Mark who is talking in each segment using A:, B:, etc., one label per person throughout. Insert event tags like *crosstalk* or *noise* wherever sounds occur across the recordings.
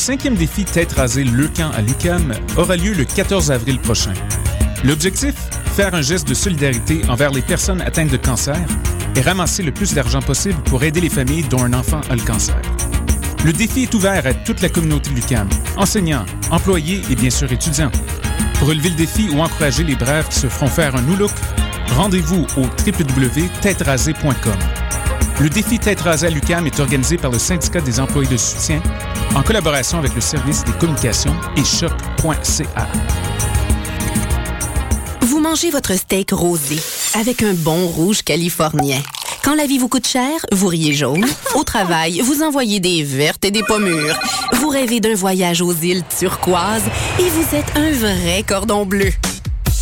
A: Le cinquième défi Tête rasée Leucan à l'UCAM aura lieu le 14 avril prochain. L'objectif? Faire un geste de solidarité envers les personnes atteintes de cancer et ramasser le plus d'argent possible pour aider les familles dont un enfant a le cancer. Le défi est ouvert à toute la communauté l'UCAM, enseignants, employés et bien sûr étudiants. Pour relever le défi ou encourager les brèves qui se feront faire un new look, rendez-vous au www.têterasée.com. Le défi Tête rasée à l'UCAM est organisé par le syndicat des employés de soutien en collaboration avec le service des communications et choc.ca.
B: Vous mangez votre steak rosé avec un bon rouge californien. Quand la vie vous coûte cher, vous riez jaune. *laughs* Au travail, vous envoyez des vertes et des pommures. Vous rêvez d'un voyage aux îles turquoises et vous êtes un vrai cordon bleu.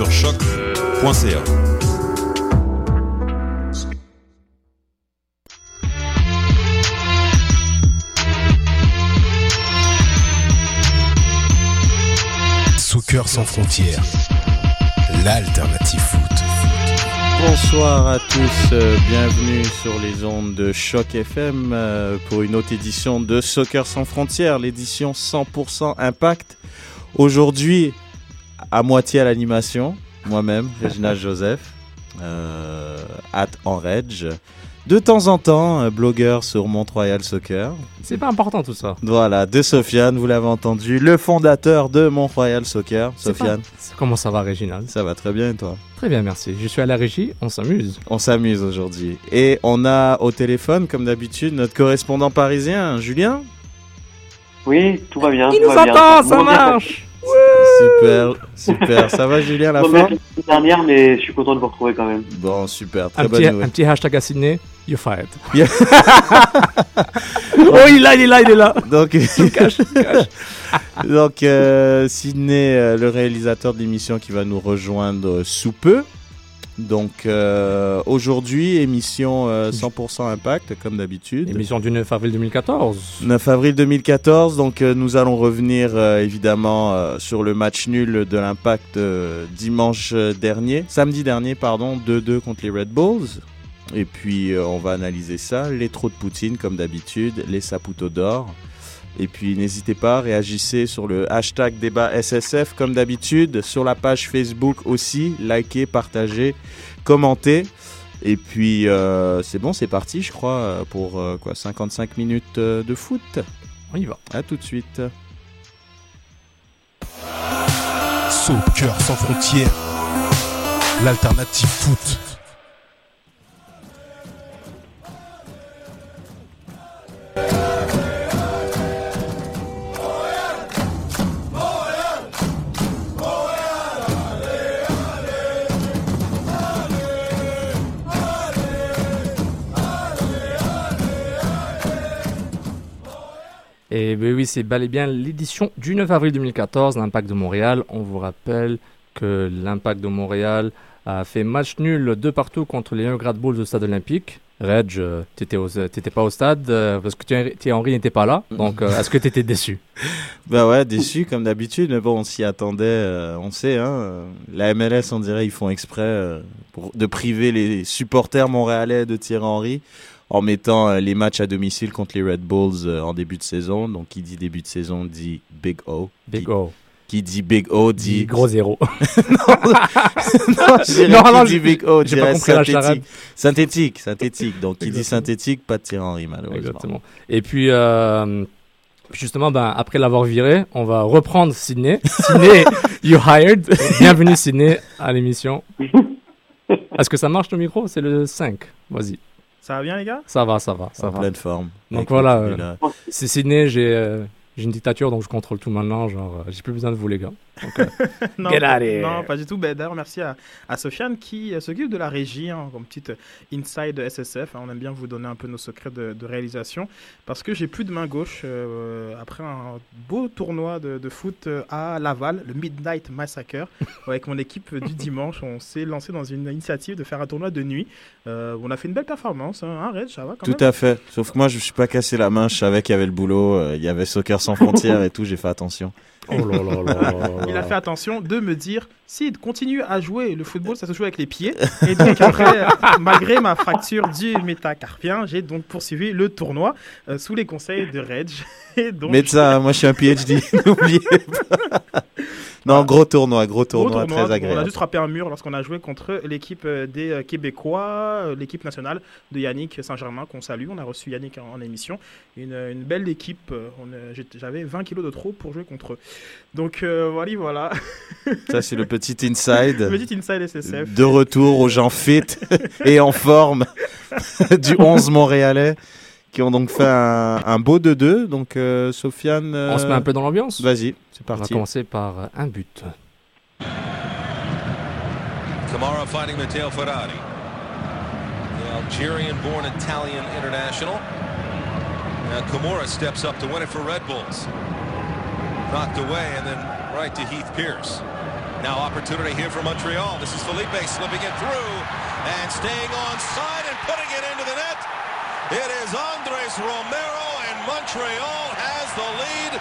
C: Sur choc.ca.
D: Soccer sans frontières, l'alternative foot.
E: Bonsoir à tous, euh, bienvenue sur les ondes de Choc FM euh, pour une autre édition de Soccer sans frontières, l'édition 100% Impact. Aujourd'hui, à moitié à l'animation, moi-même, *laughs* Réginald Joseph, euh, at Enredge. De temps en temps, euh, blogueur sur Mont-Royal Soccer.
F: C'est pas important tout ça.
E: Voilà, de Sofiane, vous l'avez entendu, le fondateur de Mont-Royal Soccer. Sofiane,
F: pas- Comment ça va, Réginald
E: ça va très bien et toi?
F: Très bien, merci. Je suis à la régie, on s'amuse.
E: On s'amuse aujourd'hui. Et on a au téléphone, comme d'habitude, notre correspondant parisien, Julien?
G: Oui, tout va bien.
F: Il
G: tout
F: nous
G: va bien.
F: ça marche
E: Super, super. Ça va, Julien, la
G: semaine dernière, mais je suis content de vous retrouver quand même.
E: Bon, super, très
F: un
E: bonne
F: petit, un
E: nouvelle.
F: petit hashtag à Sydney, you're fired.
E: Yeah. *laughs*
F: oh, il est là, il est là, il est là
E: Donc, *laughs*
F: Cache, cache. *laughs*
E: donc euh, Sydney, euh, le réalisateur de l'émission qui va nous rejoindre euh, sous peu. Donc, euh, aujourd'hui, émission euh, 100% Impact, comme d'habitude.
F: Émission du 9 avril 2014.
E: 9 avril 2014, donc euh, nous allons revenir euh, évidemment euh, sur le match nul de l'Impact euh, dimanche euh, dernier, samedi dernier, pardon, 2-2 contre les Red Bulls. Et puis euh, on va analyser ça, les trous de Poutine comme d'habitude, les saputos d'or. Et puis n'hésitez pas, réagissez sur le hashtag débat SSF comme d'habitude, sur la page Facebook aussi, likez, partagez, commentez. Et puis euh, c'est bon, c'est parti, je crois, pour euh, quoi 55 minutes euh, de foot.
F: On y va.
E: À tout de suite.
D: Soccer sans frontières, l'alternative foot.
F: C'est bel et bien l'édition du 9 avril 2014, l'Impact de Montréal. On vous rappelle que l'Impact de Montréal a fait match nul de partout contre les Grad Bulls au stade olympique. Reg, euh, t'étais au- t'étais pas au stade euh, parce que Thierry Henry n'était pas là. Donc, euh, est-ce que t'étais déçu? *laughs*
E: Bah ouais, déçu comme d'habitude, mais bon, on s'y attendait, euh, on sait, hein. La MLS, on dirait, ils font exprès pour, de priver les supporters montréalais de Thierry Henry en mettant euh, les matchs à domicile contre les Red Bulls euh, en début de saison. Donc, qui dit début de saison dit Big O.
F: Big
E: qui,
F: O.
E: qui dit Big O dit.
F: Dit gros zéro. *laughs*
E: non, dirais
F: Non,
E: qui
F: non,
E: dit Big O,
F: j'ai
E: dirais
F: pas compris la charade.
E: synthétique. Synthétique, synthétique. Donc, qui dit
F: Exactement.
E: synthétique, pas de Thierry Henry, malheureusement.
F: Exactement. Et puis, euh, justement, ben, après l'avoir viré, on va reprendre Sydney. *laughs* Sydney, you hired. Bienvenue, Sydney, à l'émission. *laughs* Est-ce que ça marche ton micro? C'est le 5. Vas-y.
H: Ça va bien, les gars?
F: Ça va, ça va, ça
E: En
F: va.
E: pleine forme.
F: Donc
E: Écoute,
F: voilà, C'est Sydney, j'ai euh, j'ai une dictature, donc je contrôle tout maintenant. Genre, euh, j'ai plus besoin de vous, les gars. Donc, euh,
H: non,
F: Get
H: pas-
F: out of here.
H: non, pas du tout. Ben, D'ailleurs, merci à, à Sofiane qui euh, s'occupe de la régie, hein, comme petite inside SSF. hein. on aime bien vous donner un peu nos secrets de, de réalisation parce que j'ai plus de main gauche euh, après un beau tournoi de, de foot euh, à Laval, le Midnight Massacre. avec mon équipe du dimanche, on s'est lancé dans une initiative de faire un tournoi de nuit. Euh, on a fait une belle performance, hein, hein, Red, ça va quand
E: Tout
H: même
E: à fait. Sauf que moi, je me suis pas cassé la main. Je savais qu'il y avait le boulot. euh, Il y avait Soccer sans frontières et tout. J'ai fait attention.
F: oh là là là là là
H: Il a fait attention de me dire Sid, continue à jouer. Le football, ça se joue avec les pieds. *laughs* Et donc, après, *laughs* malgré ma fracture du métacarpien, j'ai donc poursuivi le tournoi euh, sous les conseils de Reg. *laughs* Et donc,
E: Médecin, moi, je suis un PhD. N'oubliez pas. Non, gros tournoi, gros
H: gros
E: tournoi, très
H: On a
E: agréable.
H: juste frappé un mur lorsqu'on a joué contre l'équipe euh, des euh, Québécois, euh, l'équipe nationale de Yannick Saint-Germain, qu'on salue. On a reçu Yannick en, en émission. Une, une belle équipe. J'avais 20 kilos de trop pour jouer contre eux. Donc, euh, voilà, voilà.
E: Ça, c'est le petit inside. *laughs*
H: Petite inside SSF.
E: De retour aux gens fit *laughs* et en forme *laughs* du 11 montréalais qui ont donc fait un, un beau 2-2. Donc, euh, Sofiane.
F: On se met un peu dans l'ambiance
E: Vas-y, c'est
F: On va
E: parti.
F: commencer par euh, un but.
I: Kamara fighting Matteo Ferrari. The Algerian-born Italian international. Now Kamara steps up to win it for Red Bulls. Knocked away and then right to Heath Pierce. Now opportunity here for Montreal. This is Felipe slipping it through and staying on side and putting it into the net. It is Andres Romero and Montreal has the lead.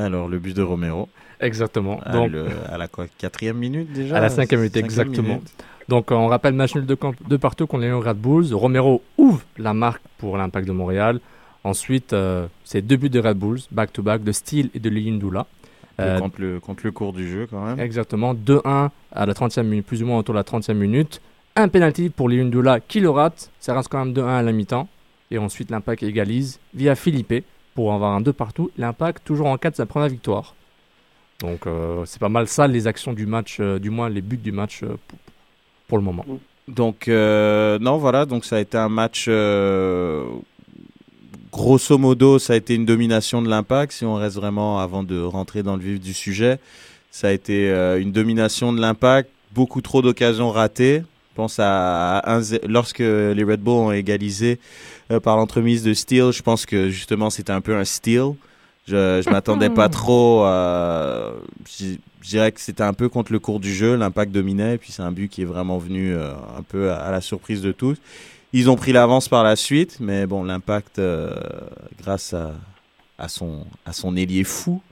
E: Alors, le but de Romero.
F: Exactement.
E: À,
F: Donc,
E: le- à la quoi, quatrième minute déjà?
F: À la cinquième minute,
E: Cinquième
F: exactement.
E: minute.
F: Donc, euh, on rappelle match nul de, camp- de partout contre les Red Bulls. Romero ouvre la marque pour l'Impact de Montréal. Ensuite, euh, c'est deux buts de Red Bulls, back-to-back, de Steele et de Liyindula. Euh,
E: contre, le, contre le cours du jeu, quand même.
F: Exactement, 2-1 à la 30e minute, plus ou moins autour de la 30e minute. Un penalty pour Liyindula qui le rate. Ça reste quand même 2-1 à la mi-temps. Et ensuite, l'Impact égalise via Philippe pour avoir un 2 partout. L'Impact toujours en 4 de sa première victoire. Donc, euh, c'est pas mal ça, les actions du match, euh, du moins les buts du match euh, pour, pour le moment.
E: Donc, non, voilà, donc ça a été un match. grosso modo, ça a été une domination de l'impact. Si on reste vraiment avant de rentrer dans le vif du sujet, ça a été une domination de l'impact. Beaucoup trop d'occasions ratées. Je pense à, à un zé- lorsque les Red Bull ont égalisé euh, par l'entremise de Steele, je pense que justement c'était un peu un steal. Je, je m'attendais pas *laughs* trop. à- je, je dirais que c'était un peu contre le cours du jeu. L'impact dominait. Et puis c'est un but qui est vraiment venu euh, un peu à, à la surprise de tous. Ils ont pris l'avance par la suite. Mais bon, l'impact, euh, grâce à, à, son, à son ailier fou,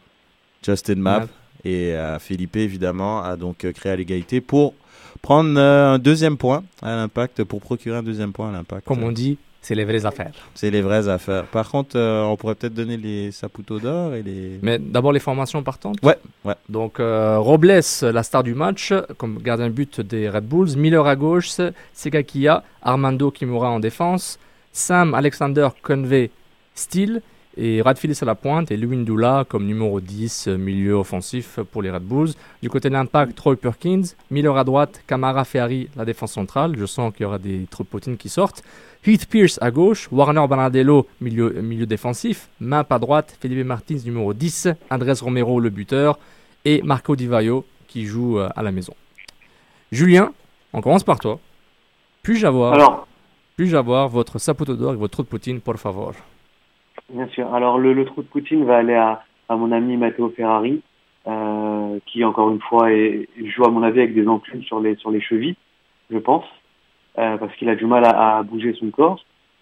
E: Justin Mapp,
F: Mapp.
E: et à Philippe, évidemment, a donc euh, créé l'égalité pour prendre euh, un deuxième point à l'impact, pour procurer un deuxième point à l'impact.
F: Comme on dit, c'est les vraies affaires.
E: C'est les vraies affaires. Par contre, euh, on pourrait peut-être donner les Saputo d'or et les.
F: Mais d'abord les formations partantes.
E: Ouais, ouais.
F: Donc euh, Robles, la star du match, comme gardien de but des Red Bulls. Miller à gauche, Segakia, Armando Kimura en défense, Sam Alexander Convey Steele et Radfilis à la pointe et Louis Ndula comme numéro 10, euh, milieu offensif pour les Red Bulls. Du côté de l'impact, Troy Perkins, Miller à droite, Camara Ferrari, la défense centrale. Je sens qu'il y aura des tropotines qui sortent. Heath Pierce à gauche, Warner Banadello, milieu, milieu défensif, Map à droite, Felipe Martins, numéro 10, Andrés Romero, le buteur, et Marco Di Vaio, qui joue euh, à la maison. Julien, on commence par toi. Puis-je avoir, puis-je avoir votre saputo d'or et votre trou de poutine, por favor?
G: Bien sûr. Alors, le, le trou de Poutine va aller à, à mon ami Matteo Ferrari, euh, qui, encore une fois, est, joue, à mon avis, avec des enclumes sur les, sur les chevilles, je pense, euh, parce qu'il a du mal à, à bouger son corps.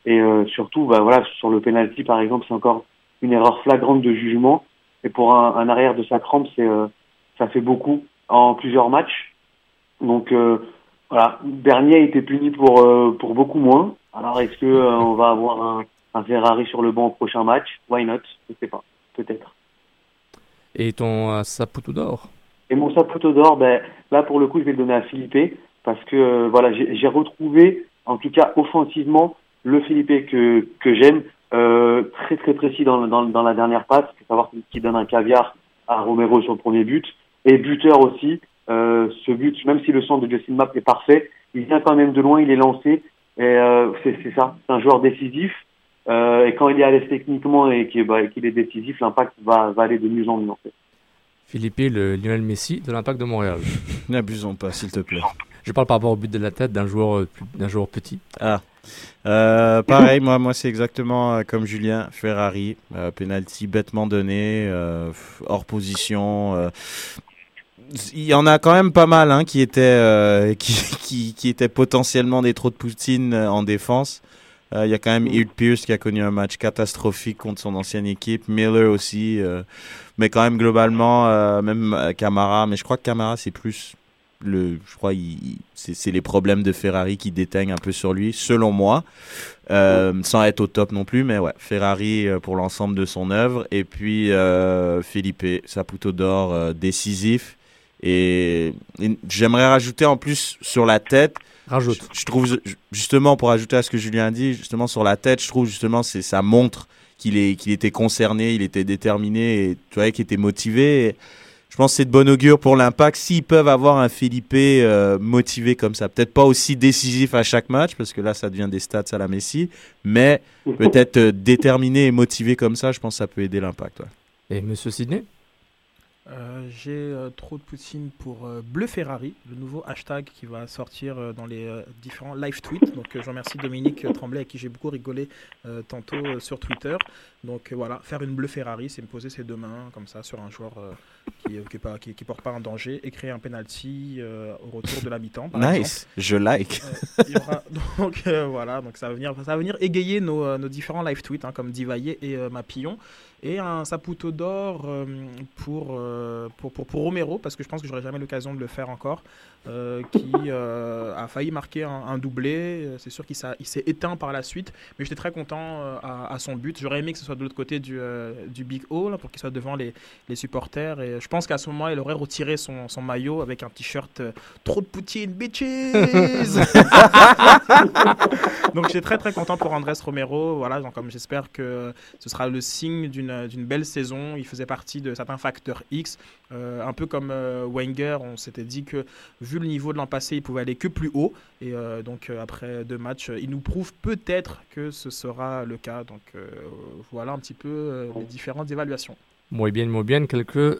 G: Et euh, surtout, bah, voilà, sur le penalty, par exemple, c'est encore une erreur flagrante de jugement. Et pour un, un arrière de sa crampe, c'est, euh, ça fait beaucoup en plusieurs matchs. Donc, euh, voilà, Bernier a été puni pour, euh, pour beaucoup moins. Alors, est-ce que on va avoir un, un Ferrari sur le banc au prochain match. Why not? Je sais pas, peut-être.
F: Et ton euh, saputo d'or?
G: Et mon saputo d'or, ben, là pour le coup, je vais le donner à Philippe parce que euh, voilà, j'ai retrouvé, en tout cas offensivement, le Philippe que que j'aime, euh, très très précis dans, dans, dans la dernière passe, c'est savoir qu'il donne un caviar à Romero sur le premier but. Et buteur aussi. Euh, ce but, même si le centre de Justin Mapp est parfait, il vient quand même de loin, il est lancé. Et euh, c'est ça, c'est un joueur décisif. Euh, et quand il est à l'aise techniquement et qu'il bah, est décisif, l'impact va, va aller de mieux en mieux en fait.
F: Philippe, le Lionel Messi de l'Impact de Montréal. *laughs*
E: N'abusons pas, s'il te plaît.
F: Je parle par rapport au but de la tête d'un joueur, euh, plus- d'un joueur petit.
E: Ah. Euh, pareil, moi, moi c'est exactement comme Julien Ferrari. Euh, penalty bêtement donné, euh, f- hors position. euh. Il y en a quand même pas mal hein, qui, étaient, euh, *laughs* qui, qui, qui étaient potentiellement des trous de Poutine en défense. Euh, Il y a quand même Eard Pierce qui a connu un match catastrophique contre son ancienne équipe. Miller aussi. euh, mais quand même, globalement, euh, même Camara. Mais je crois que Camara, c'est plus le, je crois, il, c'est, les problèmes de Ferrari qui déteignent un peu sur lui, selon moi, euh, sans être au top non plus, mais ouais, Ferrari pour l'ensemble de son œuvre, et puis Felipe Saputo d'or décisif, et, et j'aimerais rajouter en plus sur la tête.
F: Rajoute.
E: Je, je trouve ju- justement pour ajouter à ce que Julien a dit, justement sur la tête, je trouve justement c'est ça montre qu'il est qu'il était concerné, il était déterminé, et tu vois qu'il était motivé. Et, je pense que c'est de bon augure pour l'impact. S'ils peuvent avoir un Felipe euh, motivé comme ça, peut-être pas aussi décisif à chaque match, parce que là, ça devient des stats à la Messi, mais peut-être euh, déterminé et motivé comme ça, je pense que ça peut aider l'impact. ouais.
F: Et Monsieur Sidney?
H: Euh, J'ai euh, trop de Poutine pour euh, Bleu Ferrari, le nouveau hashtag qui va sortir dans les différents live tweets. Donc je remercie Dominique Tremblay avec qui j'ai beaucoup rigolé tantôt sur Twitter. Donc voilà, faire une Bleu Ferrari, c'est me poser ses deux mains comme ça sur un joueur qui, qui porte pas un danger et créer un penalty au retour de exemple.
E: Nice, je like.
H: Il y aura- *laughs* donc voilà, donc ça va venir, ça va venir égayer nos, nos différents live tweets hein, comme Divaillé et Mapillon et un Saputo d'or euh, pour, euh, pour, pour pour Romero parce que je pense que j'aurai jamais l'occasion de le faire encore, euh, qui a failli marquer un, doublé. C'est sûr qu'il s'est éteint par la suite, mais j'étais très content à, son but. J'aurais aimé que ce soit de l'autre côté du, du Big O là, pour qu'il soit devant les, les supporters et je pense qu'à ce moment il aurait retiré son, son maillot avec un t-shirt trop de Poutine bitches. *laughs* donc j'étais très très content pour Andrés Romero. Voilà, donc comme j'espère que ce sera le signe d'une d'une belle saison. Il faisait partie de certains facteurs X, Euh, un peu comme euh, Wenger. On s'était dit que vu le niveau de l'an passé, il pouvait aller que plus haut. Et euh, donc après deux matchs, il nous prouve peut-être que ce sera le cas. Donc voilà un petit peu les différentes évaluations.
F: Muy bien, muy bien. Quelques euh,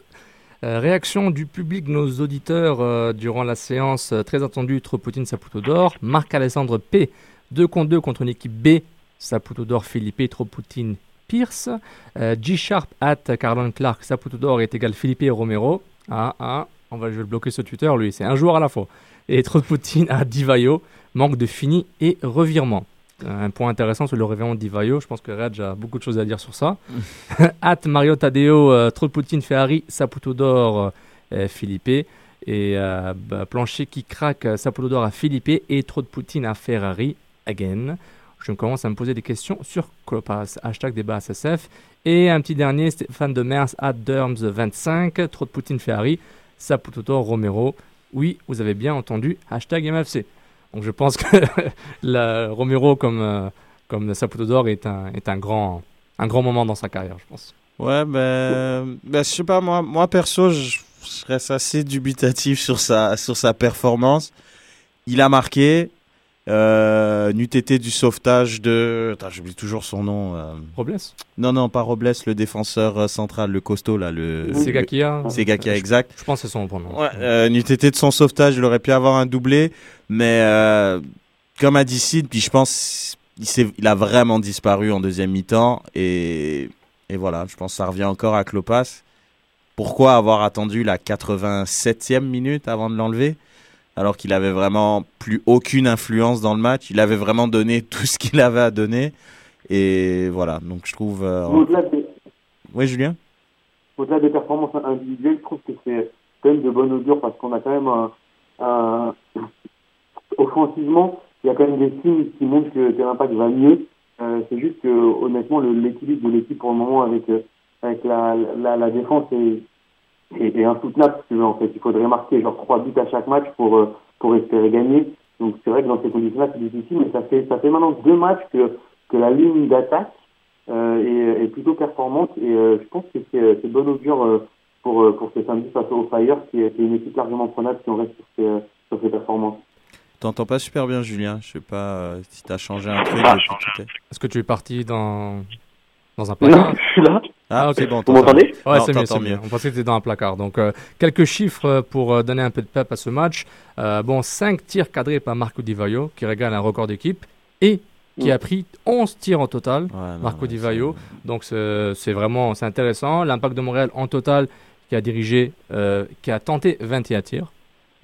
F: réactions du public, nos auditeurs, durant la séance très attendue Tropoutine Saputo d'or. Marc-Alessandre P, 2 contre 2 contre une équipe B. Saputo d'or Philippe, Tropoutine Pierce. Euh, G-Sharp at Carlon Clark, Saputo d'or est égal Philippe et Romero. Ah, ah, on va, je vais le bloquer sur Twitter, lui, c'est un joueur à la fois. Et Tropoutine à Divayo, manque de fini et revirement. Un point intéressant sur le revirement de Divayo, je pense que Reg a beaucoup de choses à dire sur ça. *laughs* At Mario Tadeo, euh, Tropoutine Ferrari, Saputo d'or euh, Philippe. Et euh, bah, Plancher qui craque, Saputo d'or à Philippe et trop de Poutine à Ferrari, again. Je commence à me poser des questions sur Clopas, hashtag débat SSF. Et un petit dernier, Stéphane de Mers, at Derms25, trop de Poutine Ferrari, Saputo Romero. Oui, vous avez bien entendu, hashtag MFC. Donc je pense que *laughs* la, Romero comme, euh, comme Saputo d'or est un, est un grand, un grand moment dans sa carrière, je pense.
E: Ouais, ben, ben, je sais pas, moi, moi perso, je, je reste assez dubitatif sur sa, sur sa performance. Il a marqué, euh, n'eût été du sauvetage de. J'oublie toujours son nom. euh.
F: Robles?
E: Non, non, pas Robles, le défenseur euh, central, le costaud, là. Le...
F: Segakia
E: Segakia,
F: Je-
E: exact.
F: Je pense que c'est son pronom.
E: Ouais, euh, n'eût été de son sauvetage, il aurait pu avoir un doublé, mais euh, comme a dit Sid, puis je pense il, il a vraiment disparu en deuxième mi-temps et, et voilà, je pense que ça revient encore à Klopas. Pourquoi avoir attendu la 87e minute avant de l'enlever? Alors qu'il avait vraiment plus aucune influence dans le match, il avait vraiment donné *laughs* tout ce qu'il avait à donner. Et voilà, donc je trouve euh,
G: Au-delà des,
E: Oui, Julien?
G: Au-delà des performances individuelles, je trouve que c'est quand même de bon augure parce qu'on a quand même un, un- *clears throat* offensivement, il y a quand même des signes qui montrent que, que l'impact va mieux. Euh, c'est juste que honnêtement, l'équilibre de l'équipe pour le moment avec euh, avec la, la, la défense est, est, est insoutenable. Parce que, en fait, il faudrait marquer genre trois buts à chaque match pour euh, pour espérer gagner. Donc c'est vrai que dans ces conditions-là, c'est difficile, mais ça fait ça fait maintenant deux matchs que que la ligne d'attaque euh, est, est plutôt performante et euh, je pense que c'est c'est bon augure euh, pour pour ce samedi face au Fire, qui est, qui est une équipe largement prenable si on reste sur ces, sur ces performances.
E: T'entends pas super bien, Julien. Je sais pas euh, si t'as changé un truc.
F: Est-ce que tu es parti dans. Dans un placard
G: Non, je suis là.
E: Ah,
F: ok.
E: c'est bon.
G: Vous m'entendez?
F: Ouais, c'est mieux, mieux. On pensait que c'était dans un placard. Donc, euh, quelques chiffres euh, pour euh, donner un peu de pep à ce match. Euh, bon, 5 tirs cadrés par Marco Di Vaio, qui régale un record d'équipe, et qui
G: Mm.
F: a pris 11 tirs en total.
E: Ouais, non,
F: Marco
E: ouais,
F: Di Vaio. Donc, c'est vraiment c'est intéressant. L'impact de Montréal, en total, qui a dirigé, euh, qui a tenté 21 tirs,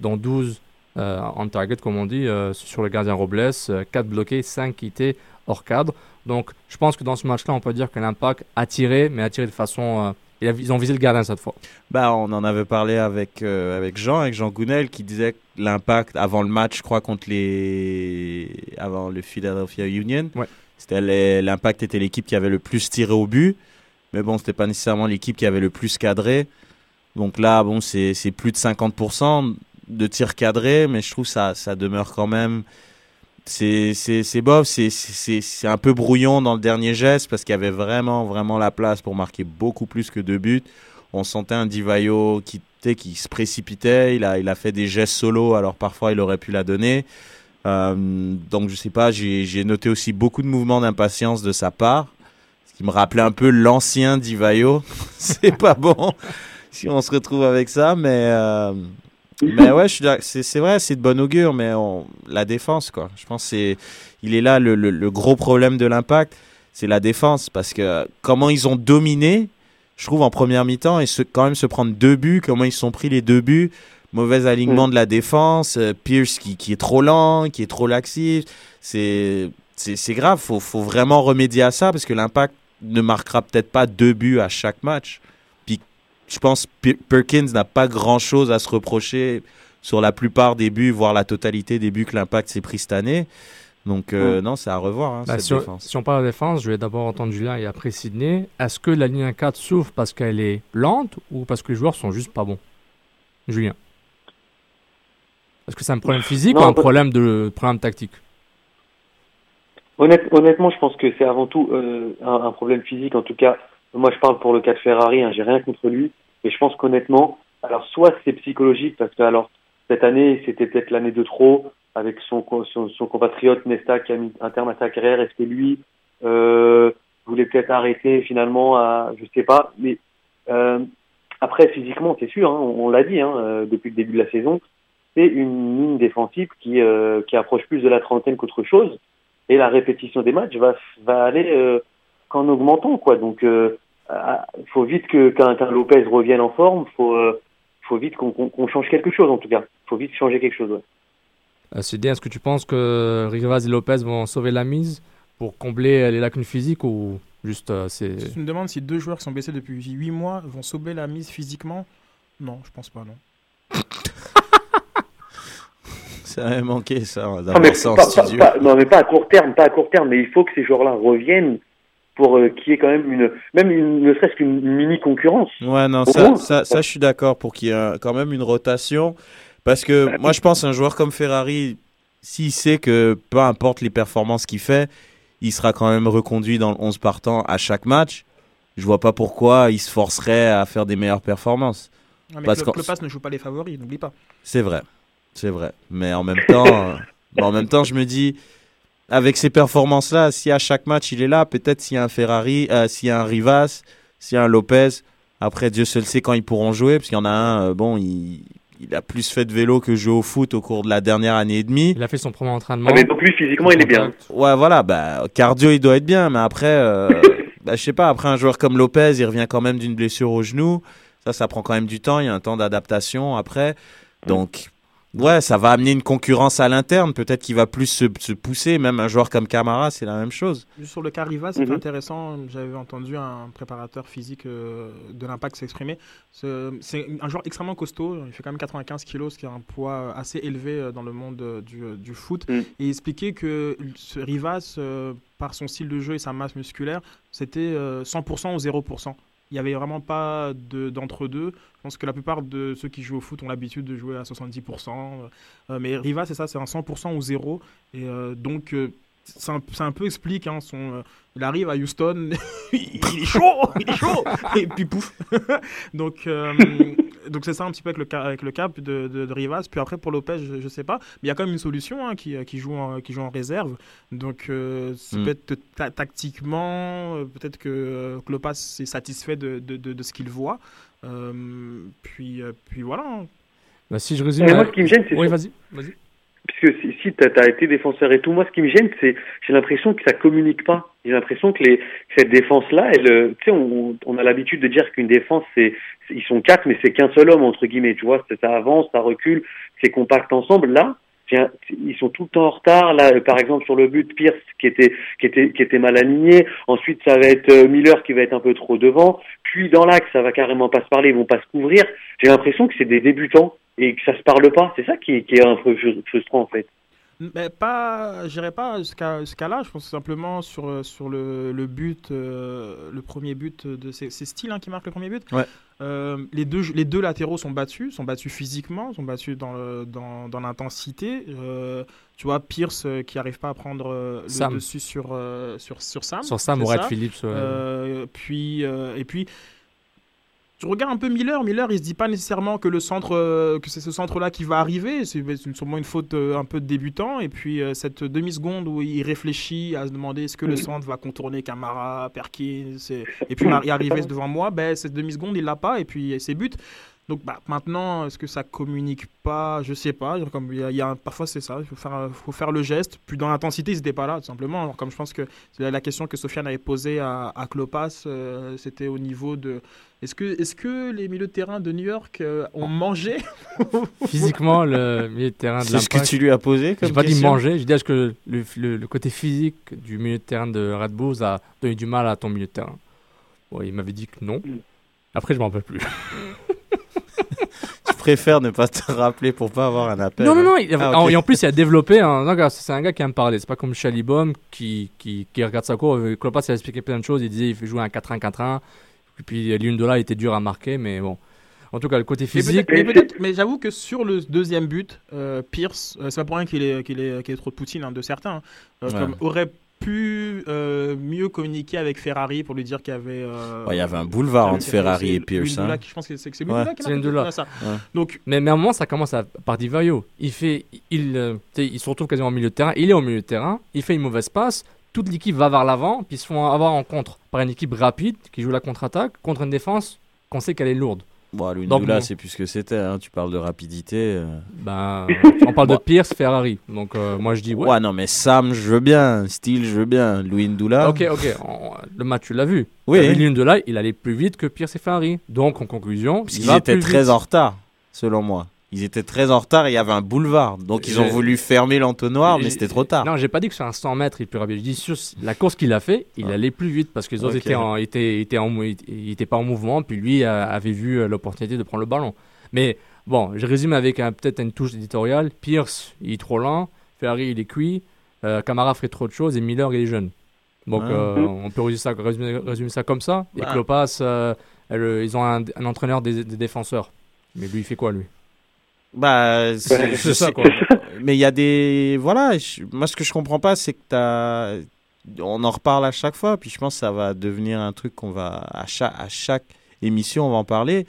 F: dont 12 euh, on target, comme on dit, euh, sur le gardien Robles, 4 bloqués, 5 quittés hors cadre. Donc, je pense que dans ce match-là, on peut dire que l'impact a tiré, mais a tiré de façon. euh, ils ont visé le gardien cette fois.
E: Bah, on en avait parlé avec, euh, avec Jean, avec Jean Gounel, qui disait que l'impact avant le match, je crois, contre les. avant le Philadelphia Union,
F: Ouais.
E: c'était l'impact était l'équipe qui avait le plus tiré au but. Mais bon, c'était pas nécessairement l'équipe qui avait le plus cadré. Donc là, bon, c'est c'est plus de 50% de tirs cadrés, mais je trouve ça, ça demeure quand même. C'est bof, c'est- un peu brouillon dans le dernier geste parce qu'il y avait vraiment, vraiment la place pour marquer beaucoup plus que deux buts. On sentait un Divayo qui, qui se précipitait, il a, il a fait des gestes solo, alors parfois il aurait pu la donner. Euh, donc je sais pas, j'ai j'ai noté aussi beaucoup de mouvements d'impatience de sa part, ce qui me rappelait un peu l'ancien Divayo. *laughs* c'est pas bon *laughs* si on se retrouve avec ça, mais euh, mais ouais, c'est vrai, c'est de bon augure, mais on, la défense quoi. Je pense c'est il est là le, le, le gros problème de l'impact, c'est la défense parce que comment ils ont dominé, je trouve en première mi-temps et se, quand même se prendre deux buts, comment ils se sont pris les deux buts, mauvais alignement de la défense, euh, Pierce qui, qui est trop lent, qui est trop laxif, c'est grave, faut faut vraiment remédier à ça parce que l'impact ne marquera peut-être pas deux buts à chaque match. Je pense Pe- Perkins n'a pas grand-chose à se reprocher sur la plupart des buts, voire la totalité des buts que l'impact s'est pris cette année. Donc euh, non, c'est à revoir hein,
F: Bah,
E: cette
F: si, on,
E: défense.
F: si on parle de défense, je vais d'abord entendre Julien et après Sydney. Est-ce que la ligne 4 souffre parce qu'elle est lente ou parce que les joueurs sont juste pas bons? Julien. Est-ce que c'est un problème physique
G: Non,
F: ou un problème, de, problème tactique?
G: Honnête- honnêtement, je pense que c'est avant tout euh, un, un problème physique. En tout cas, moi, je parle pour le cas de Ferrari. Hein, J'ai rien contre lui, mais je pense qu'honnêtement, alors soit c'est psychologique parce que alors cette année, c'était peut-être l'année de trop avec son, son, son compatriote Nesta qui a mis un terme à sa carrière. Est-ce que lui euh, voulait peut-être arrêter finalement à, je sais pas, mais euh, après physiquement, c'est sûr, hein, on, l'a dit hein, euh, depuis le début de la saison, c'est une ligne défensive qui euh, qui approche plus de la trentaine qu'autre chose et la répétition des matchs va va aller euh, qu'en augmentant quoi donc euh, ah, faut vite que Lopez revienne en forme faut euh, faut vite qu'on change quelque chose en tout cas faut vite changer quelque chose ouais.
F: euh, Sydney, est-ce que tu penses que Rivas et Lopez vont sauver la mise pour combler les lacunes physiques ou juste euh, c'est.
H: Si tu me demandes si deux joueurs qui sont blessés depuis 8 mois vont sauver la mise physiquement, non, je pense pas, non. *laughs*
E: Ça avait manqué ça,
G: Non, mais
E: d'avoir ça en
G: pas- pas-
E: studio.
G: pas- non mais pas à court terme pas à court terme mais il faut que ces joueurs là reviennent pour euh, qu'il y ait quand même une même une, ne serait-ce qu'une mini concurrence
E: Ouais, non, ça,
G: moins.
E: ça, ça, je suis d'accord pour qu'il y ait quand même une rotation. Parce que moi, je pense un joueur comme Ferrari, s'il sait que peu importe les performances qu'il fait, il sera quand même reconduit dans le 11 partant à chaque match. Je vois pas pourquoi il se forcerait à faire des meilleures performances.
H: Non, mais
E: Parce
H: Clo-
E: qu'en-
H: Klopas ne joue pas les favoris, n'oublie pas.
E: C'est vrai, c'est vrai. Mais en même temps, euh, *laughs* mais en même temps, je me dis, avec ces performances-là, si à chaque match il est là, peut-être s'il y a un Ferrari, euh, s'il y a un Rivas, s'il y a un Lopez, après Dieu seul sait quand ils pourront jouer, parce qu'il y en a un, euh, bon, il, il a plus fait de vélo que jouer au foot au cours de la dernière année et demie.
F: Il a fait son premier entraînement.
G: Ah, mais donc lui physiquement il est bien
E: Ouais, voilà, bah, cardio, il doit être bien, mais après, euh, *laughs* bah, je sais pas, après un joueur comme Lopez, il revient quand même d'une blessure au genou. Ça, ça prend quand même du temps, il y a un temps d'adaptation après. Donc, ouais, ça va amener une concurrence à l'interne. Peut-être qu'il va plus se, se pousser. Même un joueur comme Camara, c'est la même chose.
H: Juste sur le cas Rivas, c'est
G: Mhm.
H: intéressant. J'avais entendu un préparateur physique euh, de l'impact s'exprimer. C'est un joueur extrêmement costaud. Il fait quand même 95 kilos, ce qui est un poids assez élevé euh, dans le monde euh, du, euh, du foot.
G: Mhm.
H: Et il expliquait que ce Rivas, euh, par son style de jeu et sa masse musculaire, c'était euh, 100% ou 0%. Il n'y avait vraiment pas de- d'entre-deux. Je pense que la plupart de ceux qui jouent au foot ont l'habitude de jouer à 70%. euh, mais Rivas, c'est ça, c'est un 100% ou 0. Et euh, donc, euh, c'est un, peu explique. Hein, son, euh, il arrive à Houston, *laughs* il est chaud, il est chaud, et puis pouf. *laughs* donc, euh, donc c'est ça un petit peu avec le, avec le cap de, de, de Rivas. Puis après, pour Lopez, je, je sais pas. Mais il y a quand même une solution hein, qui, qui, joue en, qui joue en réserve. Donc, euh, c'est
E: Mm.
H: peut-être ta- tactiquement, euh, peut-être que euh, Klopas est satisfait de, de, de, de ce qu'il voit. Euh, puis, euh, puis voilà. hein.
F: Bah, si je résume.
G: Mais moi, ce qui me gêne, c'est
F: Oui, vas-y. vas-y.
G: Puisque si, si tu as, été défenseur et tout, moi, ce qui me gêne, c'est j'ai l'impression que ça communique pas. J'ai l'impression que, les, que cette défense-là, elle, tu sais, on, on a l'habitude de dire qu'une défense, c'est- ils sont quatre, mais c'est qu'un seul homme entre guillemets. Tu vois, ça avance, ça recule, c'est compact ensemble. Là, ils sont tout le temps en retard. Là, euh, par exemple, sur le but, Pierce qui était mal aligné. Ensuite, ça va être euh, Miller qui va être un peu trop devant. Puis dans l'axe, ça va carrément pas se parler, ils vont pas se couvrir. J'ai l'impression que c'est des débutants et que ça se parle pas. C'est ça qui qui est un peu frus- frustrant en fait.
H: Mais pas, j'irai pas jusqu'à jusqu'à là. Je pense simplement sur, euh, sur le, le but, euh, le premier but de c'est Steele hein, qui marque le premier but.
E: Ouais.
H: Euh, les deux les deux latéraux sont battus, sont battus physiquement, sont battus dans le- dans, dans l'intensité. Euh, tu vois Pierce qui arrive pas à prendre le
F: Sam.
H: dessus sur sur sur Sam.
F: Sur Sam
H: ça.
F: Phillips. ouais.
H: Puis et puis tu regardes un peu Miller, Miller il se dit pas nécessairement que le centre euh, que c'est ce centre là qui va arriver, c'est sûrement une faute euh, un peu de débutant. Et puis euh, cette demi seconde où il réfléchit à se demander est-ce que le centre va contourner Camara, Perkins et, et puis y arriver devant moi, ben cette demi seconde il l'a pas. Et puis c'est but. Donc bah, maintenant, est-ce que ça communique pas? Je sais pas. Comme il y a, il y a un- parfois c'est ça, il faut faire, faut faire le geste. Puis dans l'intensité, ils n'étaient pas là, tout simplement. Alors, comme je pense que c'est la question que Sofiane avait posée à, à Klopas, euh, c'était au niveau de est-ce que, est que les milieux de terrain de New York euh, ont mangé? *laughs*
F: Physiquement, le milieu de terrain de
E: C'est ce que tu lui as posé comme
F: J'ai pas dit manger, j'ai dit est-ce que le, le- le côté physique du milieu de terrain de Red Bulls a donné du mal à ton milieu de terrain? Il m'avait dit que non. Après, je m'en rappelle plus. *laughs* *laughs*
E: Tu préfères ne pas te rappeler pour pas avoir un appel.
F: Non, non,
E: hein?
F: non. il-
E: Ah.
F: Et en plus, il a développé un. C'est un gars qui aime parler. C'est pas comme Chalibom qui, qui, qui regarde sa cour. euh, Klopas, il a expliqué plein de choses. Il disait il fait jouer un 4-1-4-1. Et puis, Lindola était dur à marquer, mais bon. En tout cas, le côté physique.
H: mais, j'avoue que sur le deuxième but, euh, Pierce, euh, c'est pas pour rien qu'il est, qu'il est, est trop de Poutine hein, de certains, hein, euh,
E: Ouais.
H: comme aurait pu euh, mieux communiquer avec Ferrari pour lui dire qu'il y avait. euh,
E: Ouais, il y avait un boulevard entre Ferrari et Pierce, hein.
H: je pense que c'est c'est
E: Ouais.
H: Qui ça.
E: Ouais.
H: Donc,
F: Mais, mais à un moment, ça commence à, par Divayo. Il, fait, il, euh, il se retrouve quasiment au milieu de terrain. Il est au milieu de terrain. Il fait une mauvaise passe. Toute l'équipe va vers l'avant. Puis ils se font avoir en contre par une équipe rapide qui joue la contre-attaque contre une défense qu'on sait qu'elle est lourde.
E: Bon,
F: Donc,
E: Lundula,
F: bon.
E: c'est plus ce que c'était. hein. Tu parles de rapidité. euh.
F: Ben, *laughs* on parle de Pierce, Ferrari. Donc euh, moi je dis ouais.
E: Ouais. non, mais Sam, je veux bien. Style, je veux bien. Louis Ndula.
F: Ok, ok. on- le match, tu l'as vu.
E: Oui.
F: De là, il allait plus vite que Pierce et Ferrari. Donc en conclusion,
E: Parce
F: il va plus
E: très
F: vite.
E: en retard, selon moi. Ils étaient très en retard et il y avait un boulevard. Donc ils ont voulu fermer l'entonnoir, mais c'était trop tard.
F: Non, j'ai pas dit que sur un 100 mètres il plus rapide. Je dis sur la course qu'il a fait, il
E: Ah.
F: allait plus vite parce que les autres
E: Ok.
F: étaient, en, étaient, étaient, en, pas en mouvement. Puis lui euh, avait vu euh, l'opportunité de prendre le ballon. Mais bon, je résume avec un- peut-être une touche éditoriale. Pierce, il est trop lent. Ferrari, il est cuit. Euh, Camara fait trop de choses et Miller, il est jeune. Donc
E: Ah.
F: euh, on peut résumer ça, résumer, résumer ça comme ça. Et. Klopas, euh, elle- ils ont un, un entraîneur des, des défenseurs. Mais lui, il fait quoi lui?
E: Bah, c'est
F: ça, quoi. *laughs*
E: Mais il y a des. Voilà, je- moi ce que je comprends pas, c'est que t'as. On en reparle à chaque fois, puis je pense que ça va devenir un truc qu'on va. À chaque, à chaque émission, on va en parler.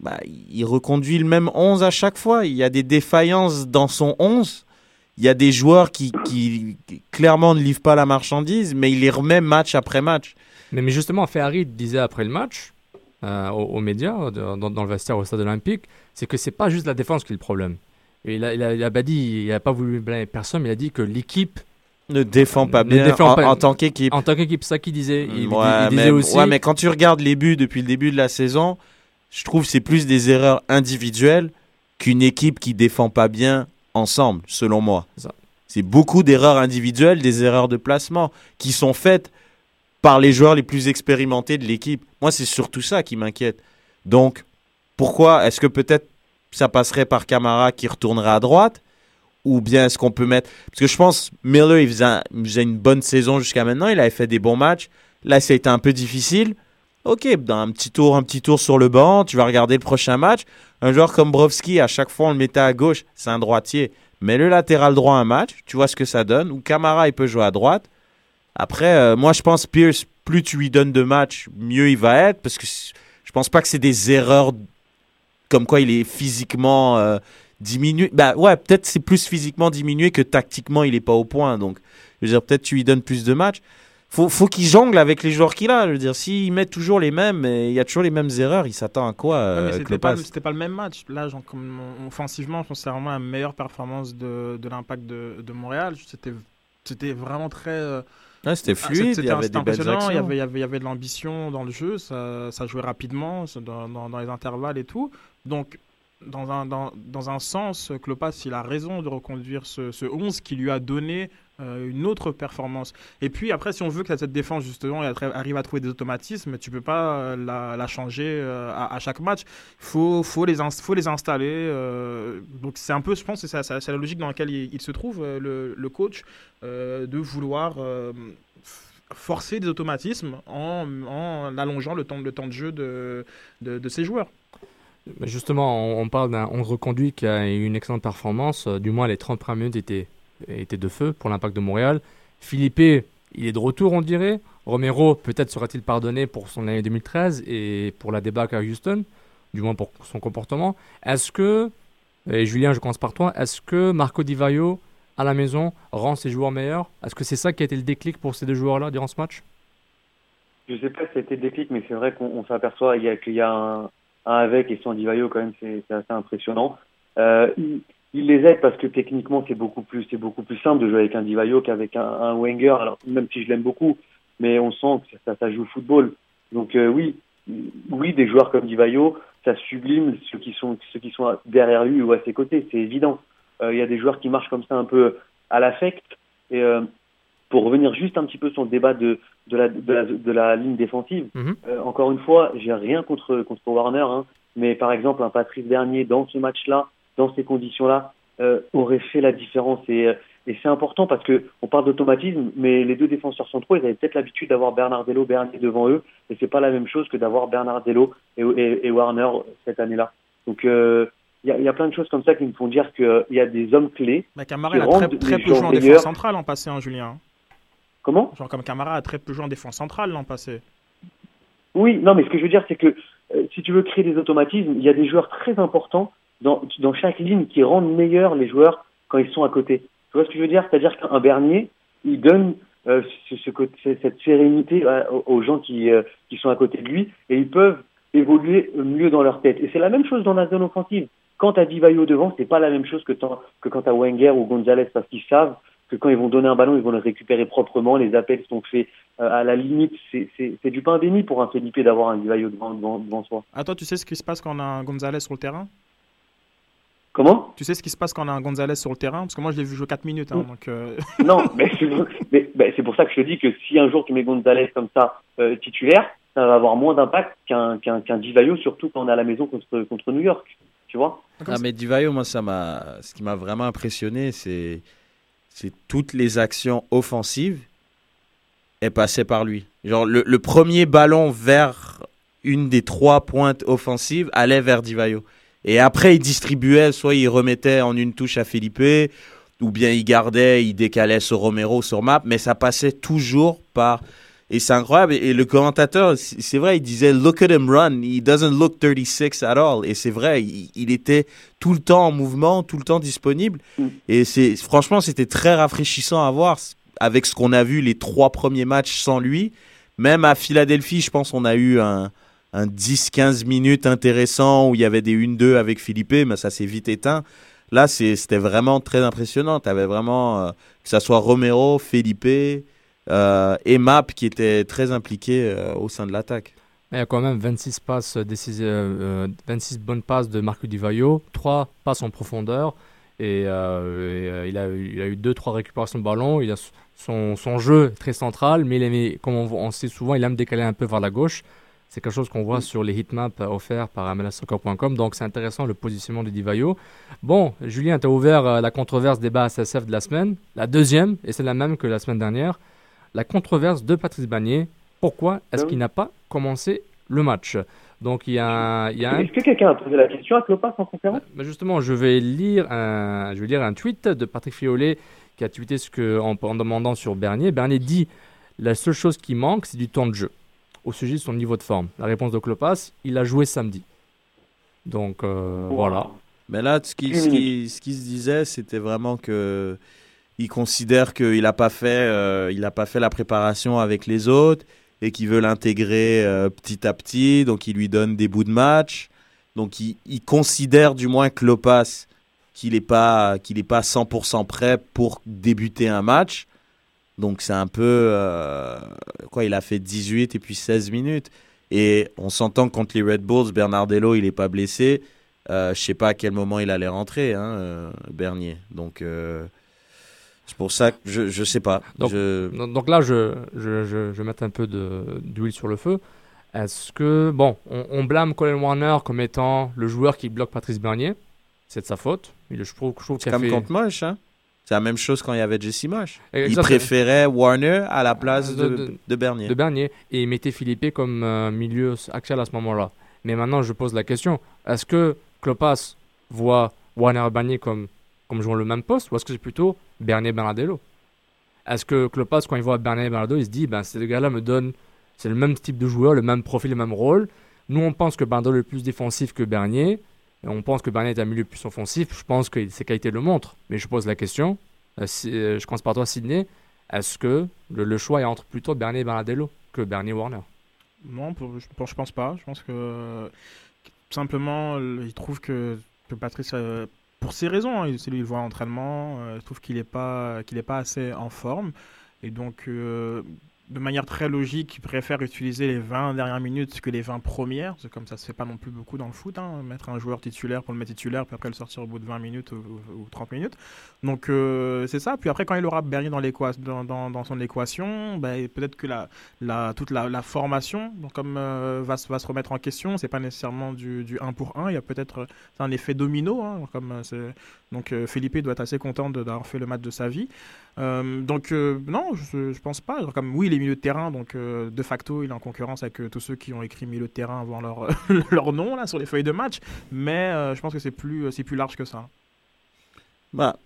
E: Bah, il reconduit le même 11 à chaque fois. Il y a des défaillances dans son 11. Il y a des joueurs qui clairement ne livrent pas la marchandise, mais il les remet match après match.
F: Mais, mais justement, Ferrari disait après le match, euh, aux, aux médias, de- dans, dans le vestiaire au stade olympique, c'est que c'est pas juste la défense qui est le problème. Et il a, il a, il a pas dit, il a pas voulu blâmer personne, mais il a dit que l'équipe,
E: Ne défend pas
F: Ne
E: bien
F: défend
E: en,
F: pas-
E: en tant qu'équipe.
F: en tant qu'équipe, ça qu'il disait. Il, il-
E: ouais,
F: il disait
E: mais,
F: aussi.
E: ouais, mais quand tu regardes les buts depuis le début de la saison, je trouve que c'est plus des erreurs individuelles qu'une équipe qui défend pas bien ensemble, selon moi.
F: C'est
E: beaucoup d'erreurs individuelles, des erreurs de placement qui sont faites par les joueurs les plus expérimentés de l'équipe. Moi, c'est surtout ça qui m'inquiète. Donc, pourquoi est-ce que peut-être ça passerait par Camara qui retournerait à droite? Ou bien est-ce qu'on peut mettre parce que je pense Miller il faisait, une bonne saison jusqu'à maintenant, il avait fait des bons matchs. Là, ça a été un peu difficile. Ok, dans un petit tour, un petit tour sur le banc, tu vas regarder le prochain match. Un joueur comme Brovski, à chaque fois on le mettait à gauche, c'est un droitier. Mais le latéral droit un match, tu vois ce que ça donne. Ou Camara, il peut jouer à droite. Après, euh, moi je pense Pierce, plus tu lui donnes de matchs, mieux il va être, parce que je pense pas que c'est des erreurs comme quoi il est physiquement euh, diminué. Bah ouais, peut-être c'est plus physiquement diminué que tactiquement il est pas au point. Donc, je veux dire, peut-être tu lui donnes plus de matchs. Faut, faut qu'il jongle avec les joueurs qu'il a. Je veux dire, s'il met toujours les mêmes, et il y a toujours les mêmes erreurs, il s'attend à quoi euh,
H: c'était pas, le même match. Là, genre, comme, offensivement, je pense que c'est vraiment la meilleure performance de, de l'impact de, de Montréal. C'était, c'était vraiment très. euh,
E: Ouais, c'était
H: ah,
E: fluide,
H: c'était-
E: il y avait
H: c'était
E: des belles
H: impressionnant, Il y avait, il y avait, il y avait de l'ambition dans le jeu, ça, ça jouait rapidement dans- dans les intervalles et tout. Donc, dans un, dans, dans un sens, Klopas, il a raison de reconduire ce, ce 11 qui lui a donné euh, une autre performance. Et puis après, si on veut que cette défense, justement, arrive à trouver des automatismes, tu peux pas euh, la, changer euh, à, chaque match. Il faut, faut, les faut les installer. donc c'est un peu, je pense, c'est la logique dans laquelle il, se trouve, le, le coach, de vouloir forcer des automatismes en, en allongeant le temps, le temps de jeu de, de ses joueurs.
F: Justement, on, parle d'un 11 reconduit qui a eu une excellente performance. euh, Du moins, les 30 premières minutes étaient, étaient de feu pour l'impact de Montréal. Philippe, il est de retour, on dirait. Romero, peut-être sera-t-il pardonné pour son année 2013 et pour la débâcle à Houston, du moins pour son comportement. Est-ce que, et Julien, je commence par toi, est-ce que Marco Di Vaio, à la maison, rend ses joueurs meilleurs? Est-ce que c'est ça qui a été le déclic pour ces deux joueurs-là durant ce match?
G: Je sais pas si été le déclic, mais c'est vrai qu'on on s'aperçoit il y a- qu'il y a un, un avec et sans Divayo quand même, c'est assez impressionnant. Euh, il, il les aide parce que techniquement c'est beaucoup plus c'est beaucoup plus simple de jouer avec un Divayo qu'avec un, un Wenger. Alors même si je l'aime beaucoup, mais on sent que ça, ça joue au football. Donc euh, oui, oui des joueurs comme Divayo, ça sublime ceux qui sont ceux qui sont derrière lui ou à ses côtés, c'est évident. Euh, Il y a des joueurs qui marchent comme ça un peu à l'affect et euh, pour revenir juste un petit peu sur le débat de de la, de la, de la ligne défensive.
F: Mhm.
G: Euh, encore une fois, j'ai rien contre, contre Warner, hein, mais par exemple, un Patrice Bernier, dans ce match-là, dans ces conditions-là, euh, aurait fait la différence. Et, euh, et c'est important parce que on parle d'automatisme, mais les deux défenseurs centraux, ils avaient peut-être l'habitude d'avoir Bernardello, Bernier devant eux, et c'est pas la même chose que d'avoir Bernardello et, et, et Warner cette année-là. Donc, euh, il y, a, il y a plein de choses comme ça qui me font dire qu'il y a des hommes clés.
H: Mais Camara, il a très, très peu joué en défense centrale l'an passé, hein, Julien.
G: Comment
H: Genre comme Camara a très peu joué en défense centrale l'an passé.
G: Oui, non, mais ce que je veux dire, c'est que euh, si tu veux créer des automatismes, il y a des joueurs très importants dans, dans chaque ligne qui rendent meilleurs les joueurs quand ils sont à côté. Tu vois ce que je veux dire? C'est-à-dire qu'un Bernier, il donne euh, ce, ce côté- cette sérénité euh, aux, gens qui, euh, qui sont à côté de lui et ils peuvent évoluer mieux dans leur tête. Et c'est la même chose dans la zone offensive. Quand tu as Divayo devant, c'est pas la même chose que, que quand tu as Wenger ou Gonzalez parce qu'ils savent que quand ils vont donner un ballon, ils vont le récupérer proprement. Les appels sont faits euh, à la limite. C'est- du pain béni pour un Felipe d'avoir un Divayo devant, devant, devant soi.
H: Ah, toi, tu sais ce qui se passe quand on a un Gonzalez sur le terrain?
G: Comment?
H: Tu sais ce qui se passe quand on a un Gonzalez sur le terrain? Parce que moi, je l'ai vu jouer 4 minutes. hein,
G: Mm.
H: donc, euh,
G: Non, *laughs* mais c'est mais- mais c'est pour ça que je te dis que si un jour tu mets Gonzalez comme ça euh, titulaire, ça va avoir moins d'impact qu'un qu'un qu'un Divayo, surtout quand on est à la maison contre, contre New York. Tu vois?
E: Ah, mais Divayo, moi, ça m'a. Ce qui m'a vraiment impressionné, c'est. C'est toutes les actions offensives est passé par lui. Genre, le, le premier ballon vers une des trois pointes offensives allait vers Divayo. Et après, il distribuait, soit il remettait en une touche à Felipe, ou bien il gardait, il décalait sur Romero sur map, mais ça passait toujours par. Et c'est incroyable. Et le commentateur, c'est vrai, il disait Look at him run. He doesn't look 36 at all. Et c'est vrai, il, il était tout le temps en mouvement, tout le temps disponible.
G: Mm.
E: Et c'est franchement, c'était très rafraîchissant à voir avec ce qu'on a vu les trois premiers matchs sans lui. Même à Philadelphie, je pense qu'on a eu un, un 10-15 minutes intéressant où il y avait des 1-2 avec Philippe, mais ça s'est vite éteint. Là, c'était vraiment très impressionnant. Tu avais vraiment, euh, que ça soit Romero, Felipe et Map qui étaient très impliqués euh, au sein de l'attaque.
F: Il y a quand même 26, passes décisives, euh, 26 bonnes passes de Marco Di Vaio, 3 passes en profondeur. Et, euh, euh, il, a, eu- il a eu 2-3 récupérations de ballon. Il a son, son jeu très central, mais comme on, sait souvent, il aime décaler un peu vers la gauche. C'est quelque chose qu'on voit sur les heatmaps offerts par MLSsoccer.com. Donc c'est intéressant le positionnement de Di Vaio. Bon, Julien, tu as ouvert euh, la controverse débat SSF de la semaine. La deuxième, et c'est la même que la semaine dernière, la controverse de Patrice Bagné. Pourquoi est-ce
G: Ah
F: qu'il n'a pas commencé le match? Donc il y a un, il y a un
G: Est-ce que quelqu'un a posé la question à Clopas en conférence?
F: Mais justement, je vais lire un, je vais lire un tweet de Patrick Fiolet qui a tweeté ce que, en, en demandant sur Bernier. Bernier dit La seule chose qui manque, c'est du temps de jeu au sujet de son niveau de forme. La réponse de Klopas Il a joué samedi. Donc euh, voilà.
E: Mais là, ce qui, ce qui, ce qui se disait, c'était vraiment que il considère qu'il n'a pas fait, euh, il pas fait la préparation avec les autres et qu'il veut l'intégrer euh, petit à petit. Donc il lui donne des bouts de match. Donc il, considère du moins que Lopas qu'il n'est pas pas 100% prêt pour débuter un match. Donc c'est un peu euh, quoi, il a fait 18 et puis 16 minutes et on s'entend contre les Red Bulls, Bernardello il est pas blessé. Euh, je sais pas à quel moment il allait rentrer, hein, euh, Bernier. Donc euh, c'est pour ça que je je sais pas.
F: Donc,
E: Je-
F: donc- là, je, je, je, mettre un peu d'huile sur le feu. Est-ce que, bon, on, on blâme Colin Warner comme étant le joueur qui bloque Patrice Bernier. C'est de sa faute. Il, je trouve, je trouve a
E: comme
F: fait...
E: contre Moche, hein. C'est la même chose quand il y avait Jesse Mosh. Il préférait Warner à la place
F: De-
E: de,
F: de-
E: de Bernier.
F: de Bernier et il mettait Philippe comme euh, milieu axial à ce moment-là. Mais maintenant, je pose la question est-ce que Klopas voit Warner et Bernier comme, comme jouant le même poste ou est-ce que c'est plutôt Bernier Bernardello? Est-ce que Klopas, quand il voit Bernier Bernardello, il se dit ben, ces deux gars-là me donnent. C'est le même type de joueur, le même profil, le même rôle. Nous, on pense que Bernardello est plus défensif que Bernier. On pense que Bernier est un milieu plus offensif. Je pense que ses qualités le montrent. Mais je pose la question euh, si- euh, je commence par toi, Sydney. Est-ce que le, choix est entre plutôt Bernier Bernardello que Bernier Warner?
H: Non, pour- je, pour- je pense pas. Je pense que simplement, le- il trouve que, que Patrice, euh, pour ses raisons, hein, il- il voit l'entraînement, euh, trouve qu'il n'est pas, pas assez en forme. Et donc, euh, de manière très logique, il préfère utiliser les 20 dernières minutes que les 20 premières. C'est comme ça se fait pas non plus beaucoup dans le foot. hein, mettre un joueur titulaire pour le mettre titulaire, puis après le sortir au bout de 20 minutes ou, ou- ou 30 minutes. Donc, euh, c'est ça. Puis après, quand il aura Bernier dans, dans, dans, dans son équation, ben, peut-être que la, la, toute la, formation donc comme euh, va, va se remettre en question c'est pas nécessairement du, du 1 pour 1 il y a peut-être euh, un effet domino hein, comme euh, donc Felipe doit être assez content d'avoir fait le match de sa vie donc non je, je pense pas comme oui il est milieu de terrain donc euh, de facto il est en concurrence avec euh, tous ceux qui ont écrit milieu de terrain avant leur, *laughs* leur nom là sur les feuilles de match mais euh, je pense que c'est plus c'est plus large que ça
E: Bah,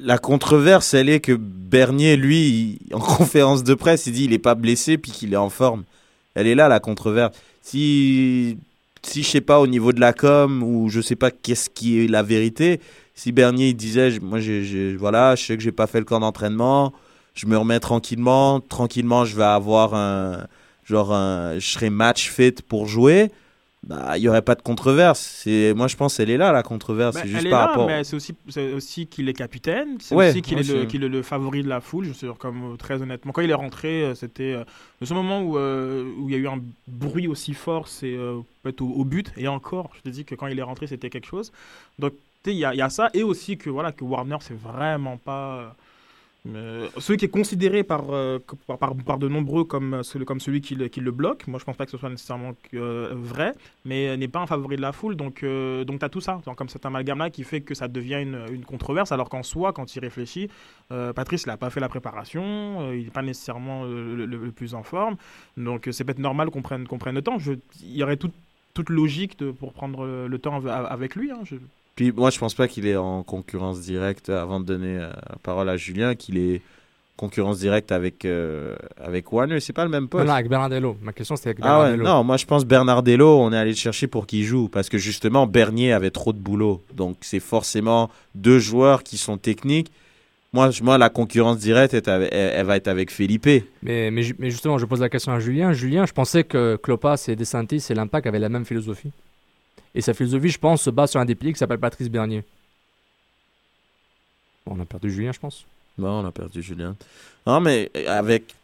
E: la controverse, elle est que Bernier, lui, en *laughs* conférence de presse, il dit il est pas blessé puis qu'il est en forme. Elle est là la controverse. Si, si je sais pas au niveau de la com ou je sais pas qu'est-ce qui est la vérité, si Bernier il disait moi j'ai- voilà, je sais que j'ai pas fait le camp d'entraînement, je me remets tranquillement, tranquillement je vais avoir un genre un, je serai match fit pour jouer. Bah, il y aurait pas de controverse. Moi, je pense, elle est là la controverse.
H: Bah,
E: c'est
H: elle
E: juste
H: est
E: par
H: là,
E: rapport.
H: mais c'est aussi, qu'il est capitaine, c'est
E: Ouais,
H: aussi qu'il est, le, qu'il est le favori de la foule. Je sais, comme euh, très honnêtement, quand il est rentré, euh, c'était euh, le seul moment où, euh, où il y a eu un bruit aussi fort, c'est euh, peut-être au, au but. Et encore, je te dis que quand il est rentré, c'était quelque chose. Donc tu sais, il y y a ça, et aussi que voilà que Warner, c'est vraiment pas euh, celui qui est considéré par, euh, par, de nombreux comme euh, comme celui qui le, bloque. Moi, je pense pas que ce soit nécessairement vrai, mais n'est pas un favori de la foule. Donc, donc tu as tout ça, comme cet amalgame-là qui fait que ça devient une, une controverse, alors qu'en soi, quand il réfléchit, Patrice, n'a pas fait la préparation, il n'est pas nécessairement le, plus en forme. Donc, c'est peut-être normal qu'on prenne, qu'on prenne le temps. Il y aurait toute, toute logique pour prendre le temps av- avec lui. hein.
E: Puis moi, je pense pas qu'il est en concurrence directe, avant de donner euh, la parole à Julien, qu'il est concurrence directe avec, euh, avec Warner. C'est pas le même poste.
F: non, avec Bernardello. Ma question, c'était avec
E: Ah ouais,
F: Bernardello.
E: non, moi je pense Bernardello, on est allé le chercher pour qu'il joue parce que justement Bernier avait trop de boulot. Donc c'est forcément deux joueurs qui sont techniques. Moi, je- moi la concurrence directe, est avec- elle, elle va être avec Felipe.
F: Mais, mais, mais justement, je pose la question à Julien. Julien, je pensais que Klopas et DeSantis et l'Impact avaient la même philosophie. Et sa philosophie, je pense, se base sur un des piliers qui s'appelle Patrice Bernier. On a perdu Julien, je pense.
E: Bon, on a perdu Julien. Non, mais avec.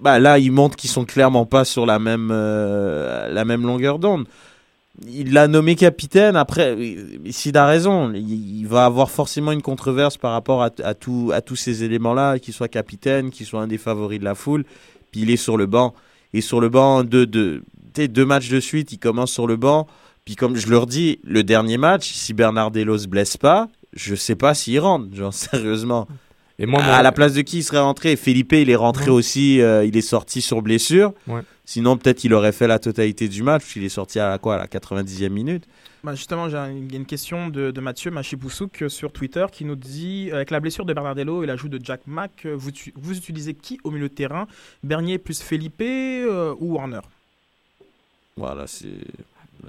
E: Bah, là, ils montrent qu'ils sont clairement pas sur la même, euh, la même longueur d'onde. Il l'a nommé capitaine. Après, s'il a raison, il, va avoir forcément une controverse par rapport à, tout, à tous ces éléments-là, qu'il soit capitaine, qu'il soit un des favoris de la foule. Puis il est sur le banc. Et sur le banc, tu sais, deux matchs de suite, il commence sur le banc. Puis comme je leur dis, le dernier match, si Bernardello se blesse pas, je sais pas s'il rentre, genre sérieusement.
F: Et moi,
E: à la place de qui il serait rentré? Felipe, il est rentré
F: Ouais.
E: aussi, euh, il est sorti sur blessure.
F: Ouais.
E: Sinon, peut-être il aurait fait la totalité du match, puisqu'il est sorti à la, quoi, à la 90e minute.
H: Bah, justement, j'ai un- il y a une question de, de Mathieu Machipoussouk euh, sur Twitter qui nous dit euh, avec la blessure de Bernardello et l'ajout de Jack Mack, vous, utilisez qui au milieu de terrain? Bernier plus Felipe euh, ou Warner?
E: Voilà, c'est.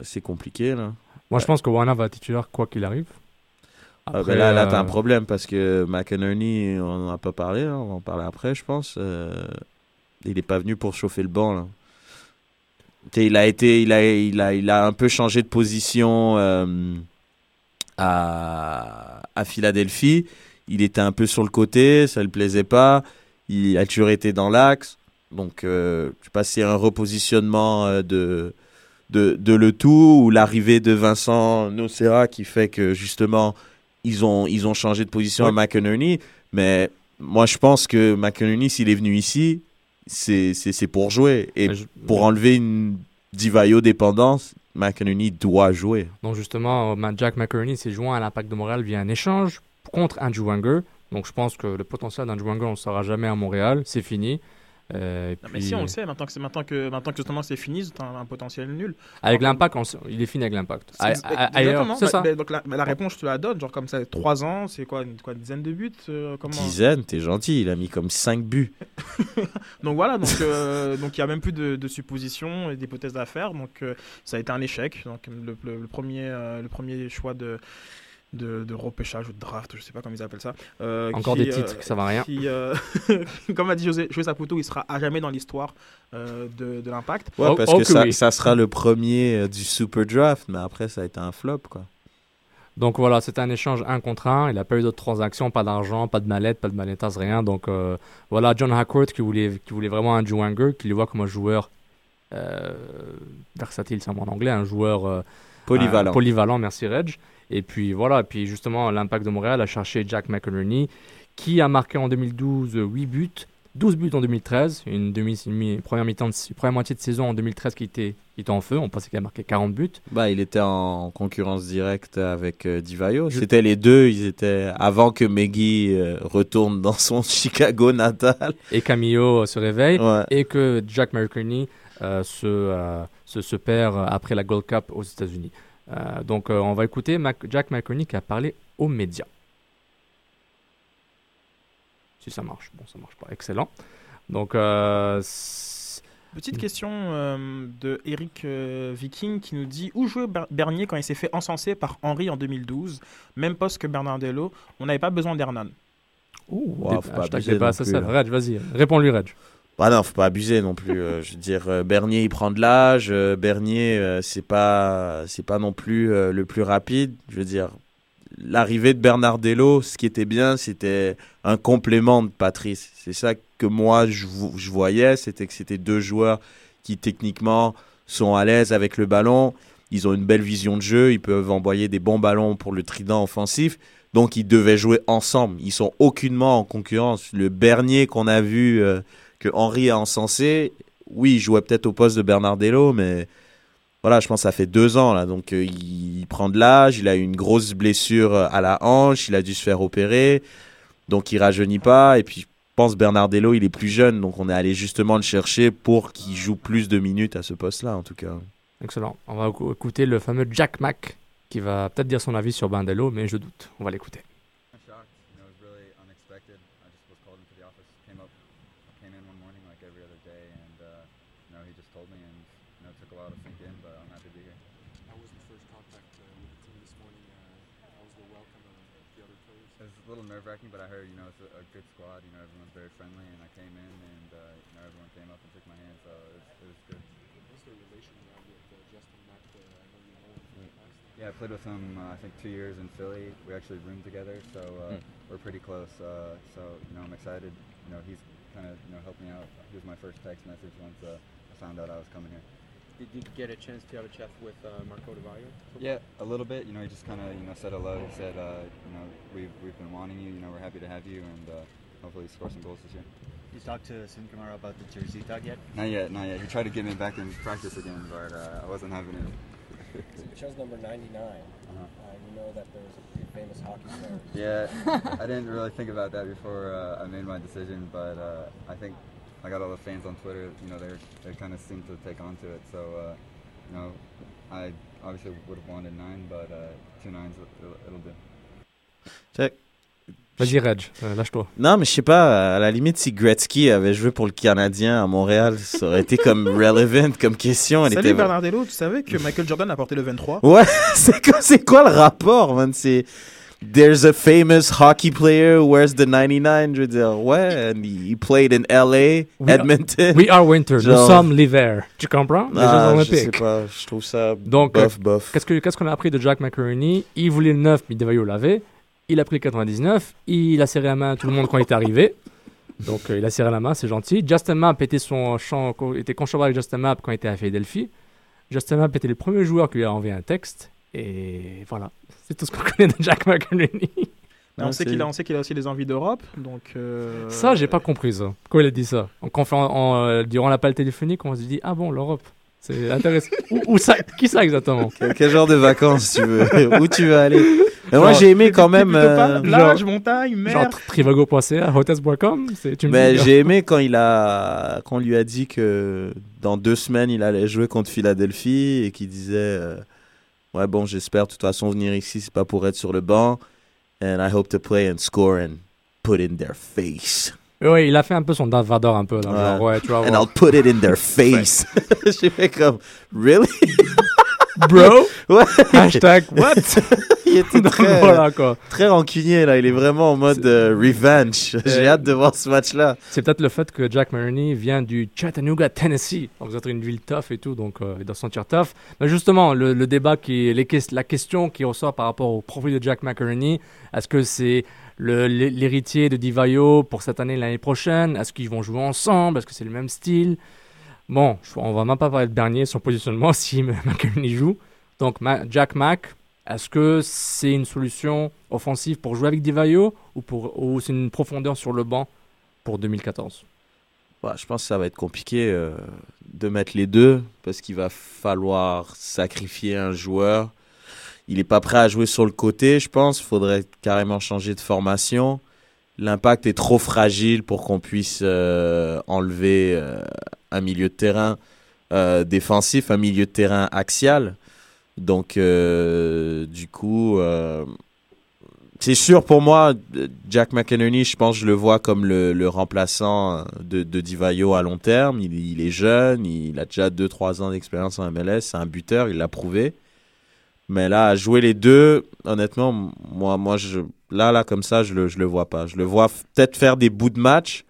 E: C'est compliqué là.
F: Moi, je pense que Wana va titulaire quoi qu'il arrive.
E: Ah, ben
F: Après,
E: là, là t'as un
F: euh,
E: problème parce que McInerney, on en a pas parlé, hein, on va en parler après, je pense. Euh, il est pas venu pour chauffer le banc. Là. Il a été, il a, il a, il a un peu changé de position euh, à, à Philadelphie. Il était un peu sur le côté, ça le plaisait pas. Il a toujours été dans l'axe. Donc, euh, je sais pas si un repositionnement de, de, de le tout ou l'arrivée de Vincent Nocera qui fait que justement ils ont, ils ont changé de position
F: Ouais.
E: à McInerney. Mais moi, je pense que McInerney, s'il est venu ici, c'est pour jouer. Et
F: je-
E: pour enlever une Divayo dépendance, McInerney doit jouer.
F: Donc justement, euh, Jack McCurney s'est joint à l'Impact de Montréal via un échange contre Andrew Wenger. Donc je pense que le potentiel d'Andrew Wenger, on ne saura jamais à Montréal. C'est fini. Euh,
H: mais
F: puis,
H: si, on le sait, maintenant que, c'est- maintenant que, maintenant que justement c'est fini, c'est un, un potentiel nul.
F: Avec l'Impact, il est fini avec l'Impact. Ailleurs,
H: exactement.
F: c'est
H: Bah,
F: ça.
H: bah, donc la, bah, la réponse, je te la donne. Genre comme ça, 3 ans, c'est quoi une, quoi, une dizaine de buts euh, comment...
E: Dizaine, t'es gentil, il a mis comme 5 buts. *laughs*
H: Donc voilà, donc euh, donc il y a même plus de, de suppositions et d'hypothèses à faire. Donc euh, ça a été un échec. Donc le, le- le premier euh, le premier choix de de, de repêchage ou de draft, je sais pas comment ils appellent ça. euh,
F: Encore
H: qui,
F: des titres,
H: euh,
F: ça va rien.
H: qui, euh, *laughs* comme a dit José, José Saputo, il sera à jamais dans l'histoire euh, de, de l'impact.
E: Ouais,
F: Oh,
E: parce
F: oh
E: que
F: que
E: ça,
F: oui.
E: ça sera le premier euh, du Super Draft, mais après, ça a été un flop, quoi.
F: Donc voilà, c'était un échange un contre un. Il n'a pas eu d'autres transactions, pas d'argent, pas de mallette, pas de malletas, rien. Donc euh, voilà, John Hackworth qui voulait, qui voulait vraiment un Wenger, qui le voit comme un joueur euh, versatile, c'est un mot en anglais, un joueur euh,
E: Polyvalent.
F: polyvalent, merci Reg. Et puis voilà, et puis justement, l'Impact de Montréal a cherché Jack McInerney, qui a marqué en 2012 euh, 8 buts, 12 buts en 2013, une, demi, une mi- première, de- première moitié de saison en 2013 qui était, qui était en feu. On pensait qu'il a marqué 40 buts.
E: Bah, il était en concurrence directe avec euh, Divayo. C'était les deux, ils étaient avant que Meggy euh, retourne dans son *laughs* Chicago natal.
F: Et Camillo euh, se réveille.
E: Ouais.
F: et que Jack McInerney euh, se, se, se perd après la Gold Cup aux États-Unis. Euh, donc, euh, on va écouter Mac- Jack McInerney qui a parlé aux médias. Si ça marche, bon, ça marche pas. Excellent. Donc, euh,
H: Petite question euh, de Eric euh, Viking qui nous dit où jouait Ber- Bernier quand il s'est fait encenser par Henry en 2012 Même poste que Bernardello. On n'avait pas besoin d'Hernan.
F: Ouh,
E: Ouais,
F: dé-
E: faut pas
F: hashtag
E: abuser
F: débat
E: non
F: social.
E: plus, hein.
F: Reg, vas-y, réponds-lui, Reg.
E: Bah non, faut pas abuser non plus. euh, je veux dire, euh, Bernier, il prend de l'âge. euh, Bernier, c'est pas, c'est pas non plus le plus rapide. Je veux dire, l'arrivée de Bernardello, ce qui était bien, c'était un complément de Patrice. C'est ça que moi je, je voyais, c'était que c'était deux joueurs qui techniquement sont à l'aise avec le ballon. Ils ont une belle vision de jeu, ils peuvent envoyer des bons ballons pour le trident offensif. Donc ils devaient jouer ensemble. Ils sont aucunement en concurrence. Le Bernier qu'on a vu que Henri a encensé, oui, il jouait peut-être au poste de Bernardello, mais voilà, je pense que ça fait deux ans là. Donc euh, il, prend de l'âge, il a eu une grosse blessure euh, à la hanche, il a dû se faire opérer, donc il rajeunit pas. Et puis je pense Bernardello, il est plus jeune, donc on est allé justement le chercher pour qu'il joue plus de minutes à ce poste-là en tout cas.
F: Excellent. On va écou- écouter le fameux Jack Mack qui va peut-être dire son avis sur Bandello, mais je doute. On va l'écouter.
J: Played with him, uh, I think, two years in Philly. We actually roomed together, so uh, we're pretty close. Uh, so, you know, I'm excited. You know, he's kind of, you know, helped me out. He was my first text message once uh, I found out I was coming here.
K: Did you get a chance to have a chat with uh, Marco De Valle?
J: Yeah, a little bit. You know, he just kind of, you know, said hello. He said, uh, you know, we've, we've been wanting you. You know, we're happy to have you, and uh, hopefully score some goals this year.
L: You talked to Sim Kamara about the jersey tag yet?
J: Not yet, not yet. He tried to get me back in practice again, but uh, I wasn't having it.
M: It shows number 99. Uh, you know that there's a pretty famous hockey star.
J: Yeah, I didn't really think about that before uh, I made my decision, but uh, I think I got all the fans on Twitter. You know, they they kind of seem to take on to it. So, uh, you know, I obviously would have wanted nine, but uh, two nines it'll, it'll do.
E: Check.
F: Vas-y, Reg, euh, lâche-toi.
E: Non, mais je sais pas, à la limite, si Gretzky avait joué pour le Canadien à Montréal, ça aurait été comme *laughs* relevant comme question. Elle
H: Salut
E: était...
H: Bernardello, tu savais que Michael Jordan a porté le 23
E: Ouais, *laughs* c'est quoi, le rapport, man? C'est. There's a famous hockey player who wears the 99. Je veux dire, ouais, and he he played in LA,
F: We are-
E: Edmonton.
F: We are winter. Nous
E: Genre-
F: sommes l'hiver. Tu comprends? Les
E: Ah,
F: Jeux
E: je sais pas, je trouve ça
F: Donc,
E: bof,
F: euh,
E: bof.
F: Qu'est-ce que- qu'est-ce qu'on a appris de Jack McInerney? Il voulait le 9, mais Devayo l'avait. Il a pris le 99. Il a serré la main à tout le monde quand il est arrivé. Donc, euh, il a serré la main, c'est gentil. Justin Mapp était, son champ, était conchobre avec Justin Mapp quand il était à Philadelphie. Justin Mapp était le premier joueur qui lui a envoyé un texte. Et voilà, c'est tout ce qu'on *laughs* connaît de Jack McInerney.
H: Mais on, sait qu'il a, on sait qu'il a aussi des envies d'Europe, donc... euh,
F: Ça, j'ai pas compris ça. Quand il a dit ça. En conférence- en, euh, durant l'appel téléphonique, on se dit Ah bon, l'Europe. C'est intéressant. où, où ça Qui ça exactement
E: Quel, quel genre de vacances tu veux? Où tu veux aller? Mais Moi,
F: Genre-
E: j'ai aimé quand même. euh,
H: plage, montagne, mer.
F: Genre trivago.ca, hotels.com c'est- tu me
E: Mais
F: dis,
E: j'ai aimé quand il a quand on lui a dit que dans deux semaines il allait jouer contre Philadelphie et qu'il disait euh, ouais bon j'espère de toute façon venir ici c'est pas pour être sur le banc and I hope to play and score and put in their face
F: Oui, il a fait un peu son Darth Vader un peu. là, genre, ouais, tu vas
E: and
F: voir.
E: I'll put it in their *laughs* face *laughs* j'ai fait comme really? *laughs*
F: Bro?
E: Ouais
F: Hashtag what?
E: Il était
F: Donc,
E: très
F: voilà, quoi.
E: très rancunier là il est vraiment en mode euh, revenge j'ai hâte de voir ce match là
F: C'est peut-être le fait que Jack Maroney vient du Chattanooga, Tennessee. Donc, vous êtes une ville tough et tout, donc euh, il doit se sentir tough. Mais justement, le, le débat, qui, les, la question qui ressort par rapport au profil de Jack McInerney, est-ce que c'est l'héritier de Divayo pour cette année, l'année prochaine? Est-ce qu'ils vont jouer ensemble? Est-ce que c'est le même style? Bon, on va même pas parler de Bernier, son positionnement, *laughs* si McInerney joue. Donc, Jack Mac, est-ce que c'est une solution offensive pour jouer avec Divayo ou, ou c'est une profondeur sur le banc pour 2014
E: Bah, je pense que ça va être compliqué euh, de mettre les deux parce qu'il va falloir sacrifier un joueur. Il n'est pas prêt à jouer sur le côté, je pense. Il faudrait carrément changer de formation. L'impact est trop fragile pour qu'on puisse euh, enlever euh, un milieu de terrain euh, défensif, un milieu de terrain axial. Donc, du coup, c'est sûr pour moi, Jack McInerney, je pense je le vois comme le, remplaçant de, de Divayo à long terme. Il est jeune, il a déjà 2-3 ans d'expérience en MLS, c'est un buteur, il l'a prouvé. Mais là, jouer les deux, honnêtement, moi, moi je, là, là, comme ça, je le, je le vois pas. Je le vois peut-être faire des bouts de match.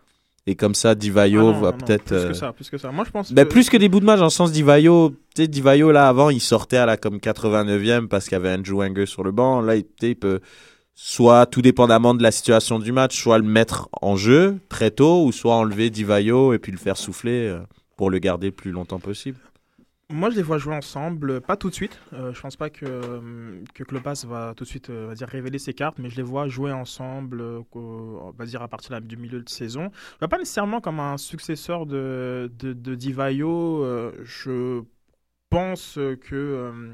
E: Et comme ça, Divayo
H: Ah
E: va peut-être.
H: Plus
E: euh,
H: que ça, plus que ça. Moi, je pense
E: ben,
H: que-
E: plus que des bouts de match, dans le sens Divayo, tu sais, Divayo, là, avant, il sortait à la comme 89e parce qu'il y avait Andrew Wenger sur le banc. Là, il, tu sais, il peut, soit, tout dépendamment de la situation du match, soit le mettre en jeu très tôt, ou soit enlever Divayo et puis le faire souffler euh, pour le garder le plus longtemps possible.
H: Moi, je les vois jouer ensemble, pas tout de suite. Euh, je pense pas que, euh, que Klopas va tout de suite euh, dire, révéler ses cartes, mais je les vois jouer ensemble, euh, à partir du milieu de saison. Pas nécessairement comme un successeur de, de, de Divayo. euh, je pense que, euh,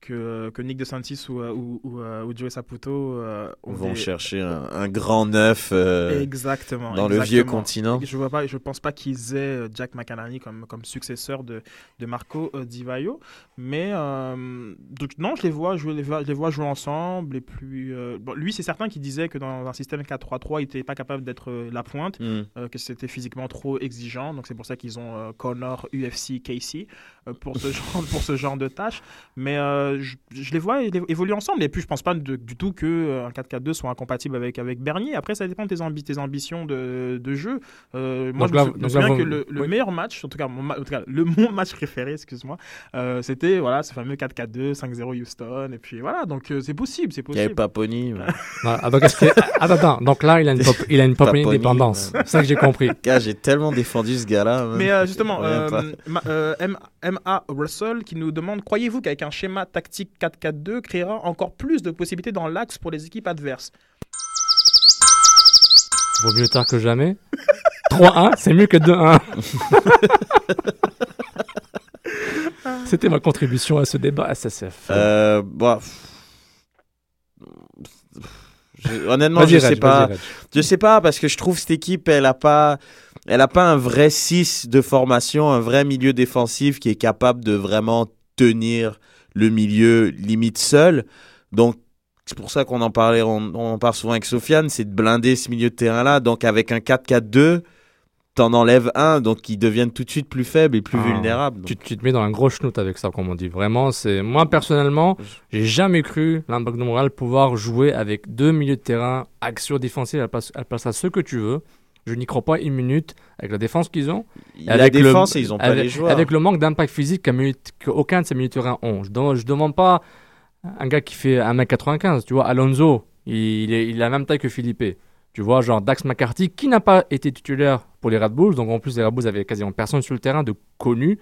H: que, que Nick DeSantis ou, euh, ou, ou, euh, ou Joey Saputo euh, ont
E: vont
H: des-
E: chercher un, un grand neuf euh,
H: exactement
E: dans le vieux continent.
H: Je vois pas, je pense pas qu'ils aient euh, Jack McInerney comme comme successeur de de Marco euh, Di Vaio, mais euh, donc non, je les vois jouer, je les vois, je les vois jouer ensemble et puis euh, bon, lui c'est certain qu'il disait que dans un système 4-3-3, il était pas capable d'être euh, la pointe,
E: Mm.
H: euh, que c'était physiquement trop exigeant, donc c'est pour ça qu'ils ont euh, Connor, UFC, Casey euh, pour ce *laughs* genre pour ce genre de tâches, mais euh, je, je les vois évoluer ensemble et puis je pense pas de- du tout que euh, un 4-4-2 soit incompatible avec avec Bernier. Après ça dépend de tes, ambi- tes ambitions de, de jeu. Euh, moi
F: Donc
H: je
F: là-
H: me, souviens
F: là,
H: que
F: vous-
H: le, le
F: oui.
H: meilleur match, en tout cas mon, ma- en tout cas, le *laughs* mon match préféré, excuse-moi, euh, c'était voilà ce fameux 4-4-2, 5-0 Houston et puis voilà donc euh, c'est possible, c'est
E: Il y avait. Paponi. mais- *laughs*
F: Ah, ah, donc est-ce que- attends, attends, donc là, il a une, pop- il a une Paponi dépendance. C'est ça que j'ai compris.
E: J'ai tellement défendu ce gars-là.
H: Mais euh, justement,
E: pas.
H: euh, Ma- euh, M- MA Russell qui nous demande Croyez-vous qu'avec un schéma tactique 4-4-2 créera encore plus de possibilités dans l'axe pour les équipes adverses?
F: Vaut mieux tard que jamais. *laughs* 3-1, c'est mieux que 2-1. *laughs* C'était ma contribution à ce débat SSF.
E: Euh, bah, je- honnêtement, je sais pas. Je sais pas parce que je trouve cette équipe, elle a pas, elle a pas un vrai 6 de formation, un vrai milieu défensif qui est capable de vraiment tenir le milieu limite seul. Donc, c'est pour ça qu'on en parlait, on, on en parle souvent avec Sofiane, c'est de blinder ce milieu de terrain-là. Donc avec un 4-4-2, t'en enlèves un, donc ils deviennent tout de suite plus faibles et plus
F: Ah,
E: vulnérables.
F: Tu, tu te mets dans un gros schnout avec ça, comme on dit. Vraiment, c'est moi personnellement, j'ai jamais cru l'Impact de Montréal pouvoir jouer avec deux milieux de terrain action défensive. Elle passe, elle passe à ce que tu veux. Je n'y crois pas une minute avec la défense qu'ils ont.
E: Il
F: avec
E: la
F: le-
E: défense et ils ont pas
F: avec,
E: les joueurs.
F: Avec le manque d'impact physique qu'aucun de ces milieux de terrain ont. Je ne demande pas un gars qui fait 1m95. Tu vois, Alonso, il, est, il a la même taille que Philippe. Tu vois, genre Dax McCarthy, qui n'a pas été titulaire pour les Red Bulls. Donc en plus, les Red Bulls avaient quasiment personne sur le terrain de connu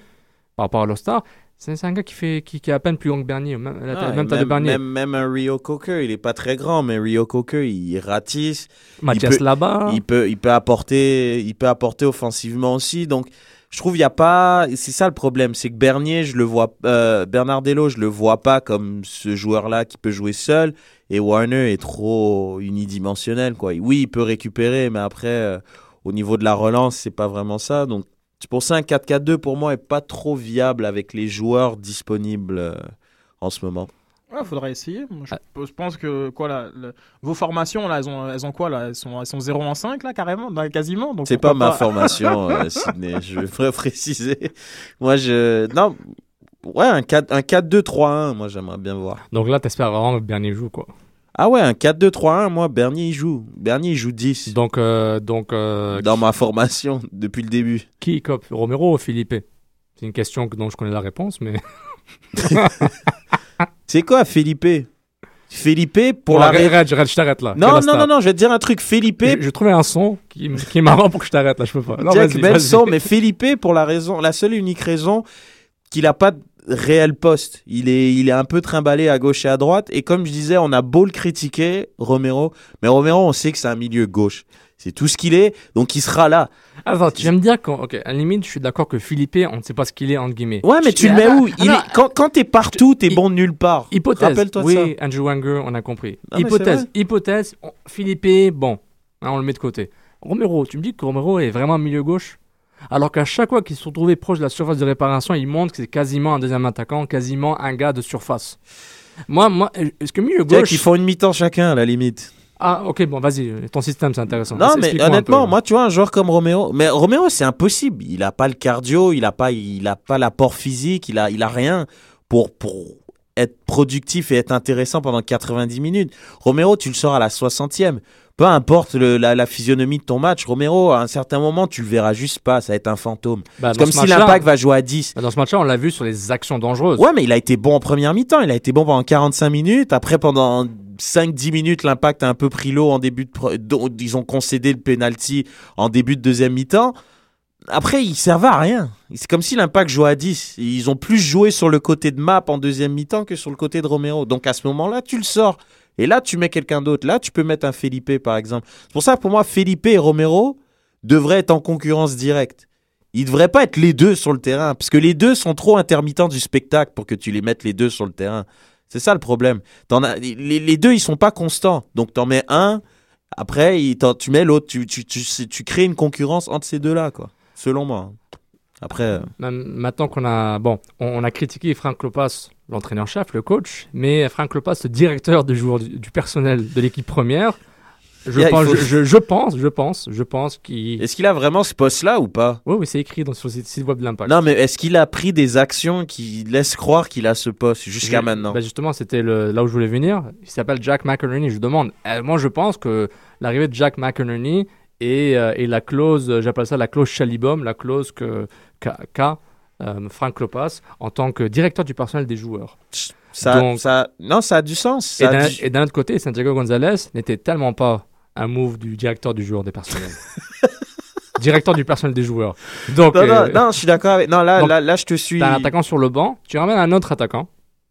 F: par rapport à l'All-Star. C'est c'est un gars qui, fait, qui, qui est à peine plus grand que Bernier, même, la
E: Ah,
F: même taille de Bernier.
E: même, même un Rio Coker, il est pas très grand, mais Rio Coker, il ratisse.
F: Mathias Laba.
E: Il peut, il peut apporter, il peut apporter offensivement aussi. Donc, je trouve il y a pas, c'est ça le problème, c'est que Bernier, je le vois, euh, Bernardello, je le vois pas comme ce joueur-là qui peut jouer seul. Et Warner est trop unidimensionnel, quoi. Oui, il peut récupérer, mais après, euh, au niveau de la relance, c'est pas vraiment ça. Donc, c'est pour ça un 4-4-2 pour moi est pas trop viable avec les joueurs disponibles euh, en ce moment.
H: Il faudra essayer. Moi, je,
F: Ah.
H: je pense que quoi là, le- vos formations là, elles ont, elles ont quoi là? Elles sont, elles sont 0 en 5 là carrément, dans- quasiment.
E: C'est pas
H: pourquoi
E: ma formation, *laughs* euh, Sydney. Je vais préciser. Moi, je. Non. Ouais, un 4 un 4-2-3-1, moi, j'aimerais bien voir.
F: Donc là, t'espères vraiment que Bernier joue, quoi.
E: Ah ouais, un 4-2-3-1, moi, Bernier, il joue. Bernier, il joue 10.
F: Donc, euh, donc euh,
E: Dans ma formation, depuis le début.
F: qui cop Romero ou Philippe C'est une question que- dont je connais la réponse, mais. *laughs*
E: C'est quoi, Felipe? Felipe, pour
F: Bon,
E: la.
F: arrête, arrête, je t'arrête là.
E: Non, non, non, non, je vais te dire un truc. Felipe.
F: Je, je trouvais un son qui, qui est marrant pour que je t'arrête là, je peux pas. Non,
E: Jack, bel son, mais Felipe, pour la raison, la seule et unique raison qu'il a pas de réel poste. Il est, il est un peu trimballé à gauche et à droite. Et comme je disais, on a beau le critiquer, Romero, mais Romero, on sait que c'est un milieu gauche. C'est tout ce qu'il est, donc il sera là.
F: Attends, tu viens me dire qu'en. Ok, à la limite, je suis d'accord que Philippe, on ne sait pas ce qu'il est, entre guillemets.
E: Ouais, mais
F: Je-
E: tu le mets où? Il
F: attends,
E: est- Quand, quand t'es partout, t'es bon de nulle part.
F: Hypothèse.
E: Rappelle-toi de
F: oui,
E: ça.
F: Andrew Wanger, on a compris. Hypothèse. Hypothèse. on- Philippe, bon, hein, on le met de côté. Romero, tu me dis que Romero est vraiment milieu gauche? Alors qu'à chaque fois qu'ils se sont trouvés proches de la surface de réparation, il montre que c'est quasiment un deuxième attaquant, quasiment un gars de surface. Moi, moi, est-ce que
E: Jack,
F: gauche.
E: ils font une mi-temps chacun, à la limite.
F: Ah, ok, bon, vas-y, ton système, c'est intéressant.
E: Non, mais honnêtement, moi, tu vois, un joueur comme Romero, mais Romero, c'est impossible. Il a pas le cardio, il a pas, il a pas l'apport physique, il a, il a rien pour, pour être productif et être intéressant pendant 90 minutes. Romero, tu le sors à la 60e. Peu importe le- la, la physionomie de ton match, Romero, à un certain moment, tu le verras juste pas, ça va être un fantôme.
F: Bah,
E: c'est comme si l'impact va jouer à 10.
F: Bah, Dans ce match-là, on l'a vu sur les actions dangereuses.
E: Ouais, mais il a été bon en première mi-temps. Il a été bon pendant 45 minutes. Après, pendant 5-10 minutes, l'impact a un peu pris l'eau en début de. Ils ont concédé le penalty en début de deuxième mi-temps. Après, il servait à rien. C'est comme si l'impact jouait à 10. Ils ont plus joué sur le côté de Map en deuxième mi-temps que sur le côté de Romero. Donc à ce moment-là, tu le sors. Et là, tu mets quelqu'un d'autre. Là, tu peux mettre un Felipe, par exemple. C'est pour ça, pour moi, Felipe et Romero devraient être en concurrence directe. Ils ne devraient pas être les deux sur le terrain, parce que les deux sont trop intermittents du spectacle pour que tu les mettes les deux sur le terrain. C'est ça le problème. Les, deux, ils sont pas constants. Donc, tu en mets un, après, tu mets l'autre. Tu, crées une concurrence entre ces deux-là, quoi. Selon moi. Après. euh,
F: Maintenant qu'on a, bon, on, a critiqué Frank Lopas, l'entraîneur-chef, le coach, mais Frank Lopas, le directeur du, du, du personnel de l'équipe première, je,
E: Yeah,
F: pense,
E: faut-
F: je, pense, je pense, je pense qu'il.
E: Est-ce qu'il a vraiment ce poste-là ou pas?
F: Oui, oui, c'est écrit dans, sur le site web de l'Impact.
E: Non, mais est-ce qu'il a pris des actions qui laissent croire qu'il a ce poste jusqu'à maintenant?
F: bah justement, c'était là où je voulais venir. Il s'appelle Jack McInerney. Je demande. euh, moi, je pense que l'arrivée de Jack McInerney et, euh, et la clause, j'appelle ça la clause Chalibom, la clause que euh, Frank Lopas en tant que directeur du personnel des joueurs.
E: Ça-
F: Donc-
E: ça- non, ça a du sens.
F: Et d'un
E: du-
F: autre côté, Santiago Gonzalez n'était tellement pas un move du directeur du joueur des personnels. *laughs* directeur du personnel des joueurs. Donc,
E: non, non,
F: euh,
E: non, je suis d'accord avec. Non, là,
F: donc,
E: là, là, je te suis.
F: T'as un attaquant sur le banc, tu ramènes un autre attaquant.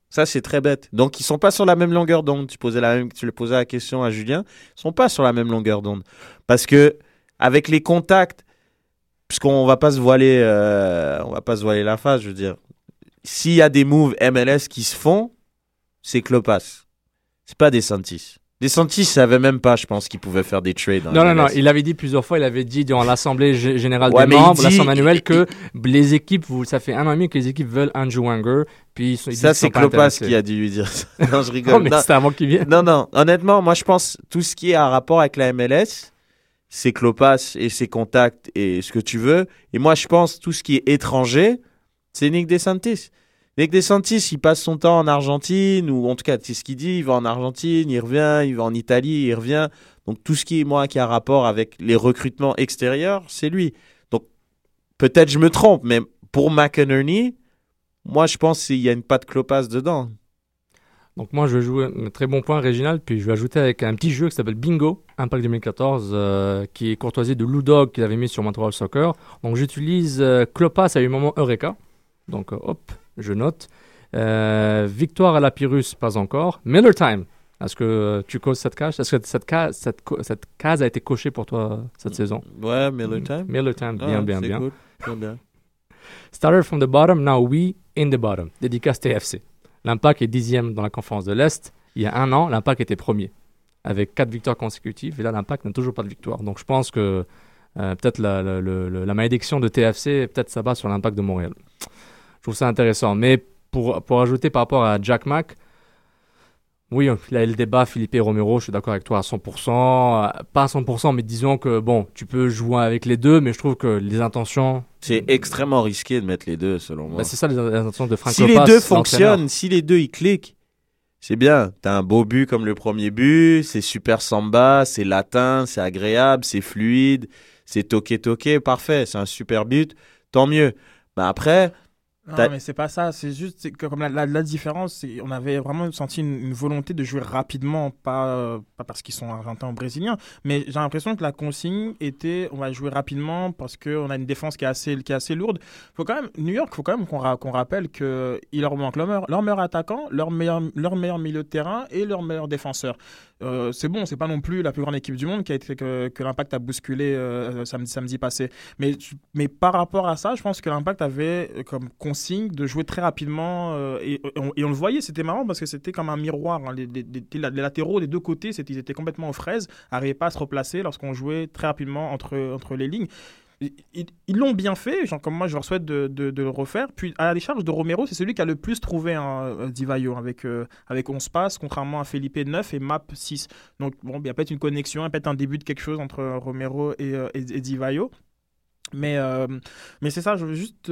E: Ça, c'est très bête. Donc, ils sont pas sur la même longueur d'onde. Tu posais la même, tu le posais la question à Julien. Ils sont pas sur la même longueur d'onde. Parce que, avec les contacts, puisqu'on va pas se voiler, euh, on va pas se voiler la face, je veux dire. S'il y a des moves MLS qui se font, c'est Klopas. C'est pas des Santis. DeSantis savait même pas, je pense, qu'il pouvait faire des trades. dans
F: Non, non, non, il avait dit plusieurs fois, il avait dit durant l'Assemblée gé- générale
E: Ouais,
F: des membres, l'Assemblée annuelle, que les équipes, vous, ça fait un an et demi que les équipes veulent Andrew Wenger, puis ils sont, ils
E: Ça, c'est
F: sont pas
E: Klopas
F: intéressés.
E: qui a dû lui dire ça. *laughs* non, je *laughs* rigole.
F: Non, mais c'était avant qu'il vienne.
E: Non, non. Honnêtement, moi, je pense tout ce qui est à rapport avec la MLS, c'est Klopas et ses contacts et ce que tu veux. Et moi, je pense tout ce qui est étranger, c'est Nick DeSantis. Nick DeSantis, il passe son temps en Argentine, ou en tout cas, c'est ce qu'il dit, il va en Argentine, il revient, il va en Italie, il revient. Donc, tout ce qui est, moi, qui a rapport avec les recrutements extérieurs, c'est lui. Donc, peut-être je me trompe, mais pour McInerney, moi, je pense qu'il y a une patte Klopas dedans.
F: Donc moi, je vais jouer un très bon point régional, puis je vais ajouter avec un petit jeu qui s'appelle Bingo, Impact 2014, euh, qui est courtoisie de Lou Dog qu'il avait mis sur Montreal Soccer. Donc j'utilise euh, Klopas à un moment Eureka. Donc euh, hop, je note. Euh, victoire à la Pyrrhus, pas encore. Miller Time. Est-ce que tu causes cette case? Est-ce que cette case, cette, case a été cochée pour toi cette saison?
E: Ouais, Miller Time.
F: Miller Time, bien,
E: Ah,
F: bien, bien.
E: cool, bien.
F: Started from the bottom, now we in the bottom. Dédicace TFC. L'Impact est dixième dans la conférence de l'Est. Il y a un an, l'Impact était premier, avec quatre victoires consécutives. Et là, l'Impact n'a toujours pas de victoire. Donc je pense que euh, peut-être la, malédiction de TFC, peut-être ça bat sur l'Impact de Montréal. Je trouve ça intéressant. Mais pour, pour ajouter par rapport à Jack Mack, oui, il y a le débat Philippe et Romero, je suis d'accord avec toi à 100%. euh, Pas à 100%, mais disons que bon, tu peux jouer avec les deux, mais je trouve que les intentions.
E: C'est extrêmement risqué de mettre les deux, selon moi.
F: Bah, c'est ça les intentions de Frank
E: si les deux fonctionnent, si les deux ils cliquent, c'est bien. T'as un beau but comme le premier but, c'est super samba, c'est latin, c'est agréable, c'est fluide, c'est toqué toqué, parfait, c'est un super but, tant mieux. Mais après,
H: Non, mais c'est pas ça. C'est juste que comme la, la, la différence, on avait vraiment senti une, une volonté de jouer rapidement, pas, euh, pas parce qu'ils sont argentins ou brésiliens, mais j'ai l'impression que la consigne était on va jouer rapidement parce qu'on a une défense qui est assez, qui est assez lourde. Faut quand même, New York, faut quand même qu'on ra- qu'on rappelle qu'il leur manque leur meilleur, leur meilleur attaquant, leur meilleur, leur meilleur milieu de terrain et leur meilleur défenseur. Euh, c'est bon, c'est pas non plus la plus grande équipe du monde qui a été, que, l'Impact a bousculé euh, samedi, samedi passé. Mais, mais par rapport à ça, je pense que l'Impact avait euh, comme consigne de jouer très rapidement euh, et, on, le voyait, c'était marrant parce que c'était comme un miroir. hein. Les, latéraux des deux côtés, ils étaient complètement aux fraises, n'arrivaient pas à se replacer lorsqu'on jouait très rapidement entre, entre les lignes. Ils- l'ont bien fait, genre, comme moi je leur souhaite de, le refaire. Puis à la décharge de Romero, c'est celui qui a le plus trouvé un Divayo avec, euh, avec 11 passes, contrairement à Felipe 9 et Map 6. Donc bon, il y a peut-être une connexion, il y a peut-être un début de quelque chose entre euh, Romero et, euh, et, Divayo. Mais, euh, mais c'est ça, je veux juste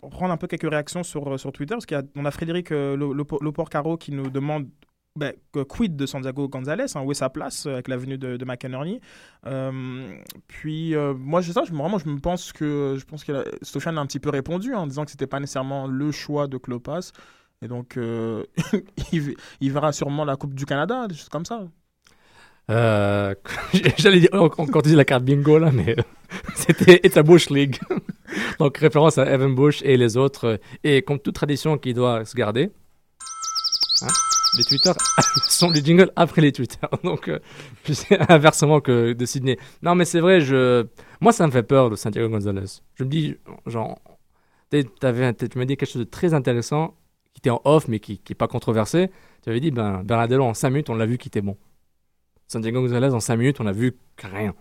H: prendre un peu quelques réactions sur, sur Twitter, parce qu'on a, Frédéric euh, Lo- Lopo- Loporcaro qui nous demande ben, quid de Santiago Gonzalez, hein, où est sa place euh, avec la venue de, de. Euh, puis euh, moi, je, ça, je, vraiment, je me pense que je pense que a un petit peu répondu hein, en disant que c'était pas nécessairement le choix de Klopas. Et donc, *laughs* il, il verra sûrement la Coupe du Canada, des choses comme ça. *laughs*
F: J'allais dire, on, on continue la carte bingo là, mais *laughs* c'était It's a Bush League. Donc référence à Evan Bush et les autres. Et comme toute tradition qui doit se garder, hein, les Twitter *laughs* sont les jingles après les Twitter. *laughs* Donc euh, je sais inversement que de Sydney. Non mais c'est vrai, je, moi ça me fait peur de Santiago Gonzalez. Je me dis, genre, un- tu m'as dit quelque chose de très intéressant qui était en off mais qui n'est pas controversé. Tu avais dit, ben Bernardello en 5 minutes, on l'a vu qui était bon. Santiago Gonzalez en 5 minutes, on a vu rien.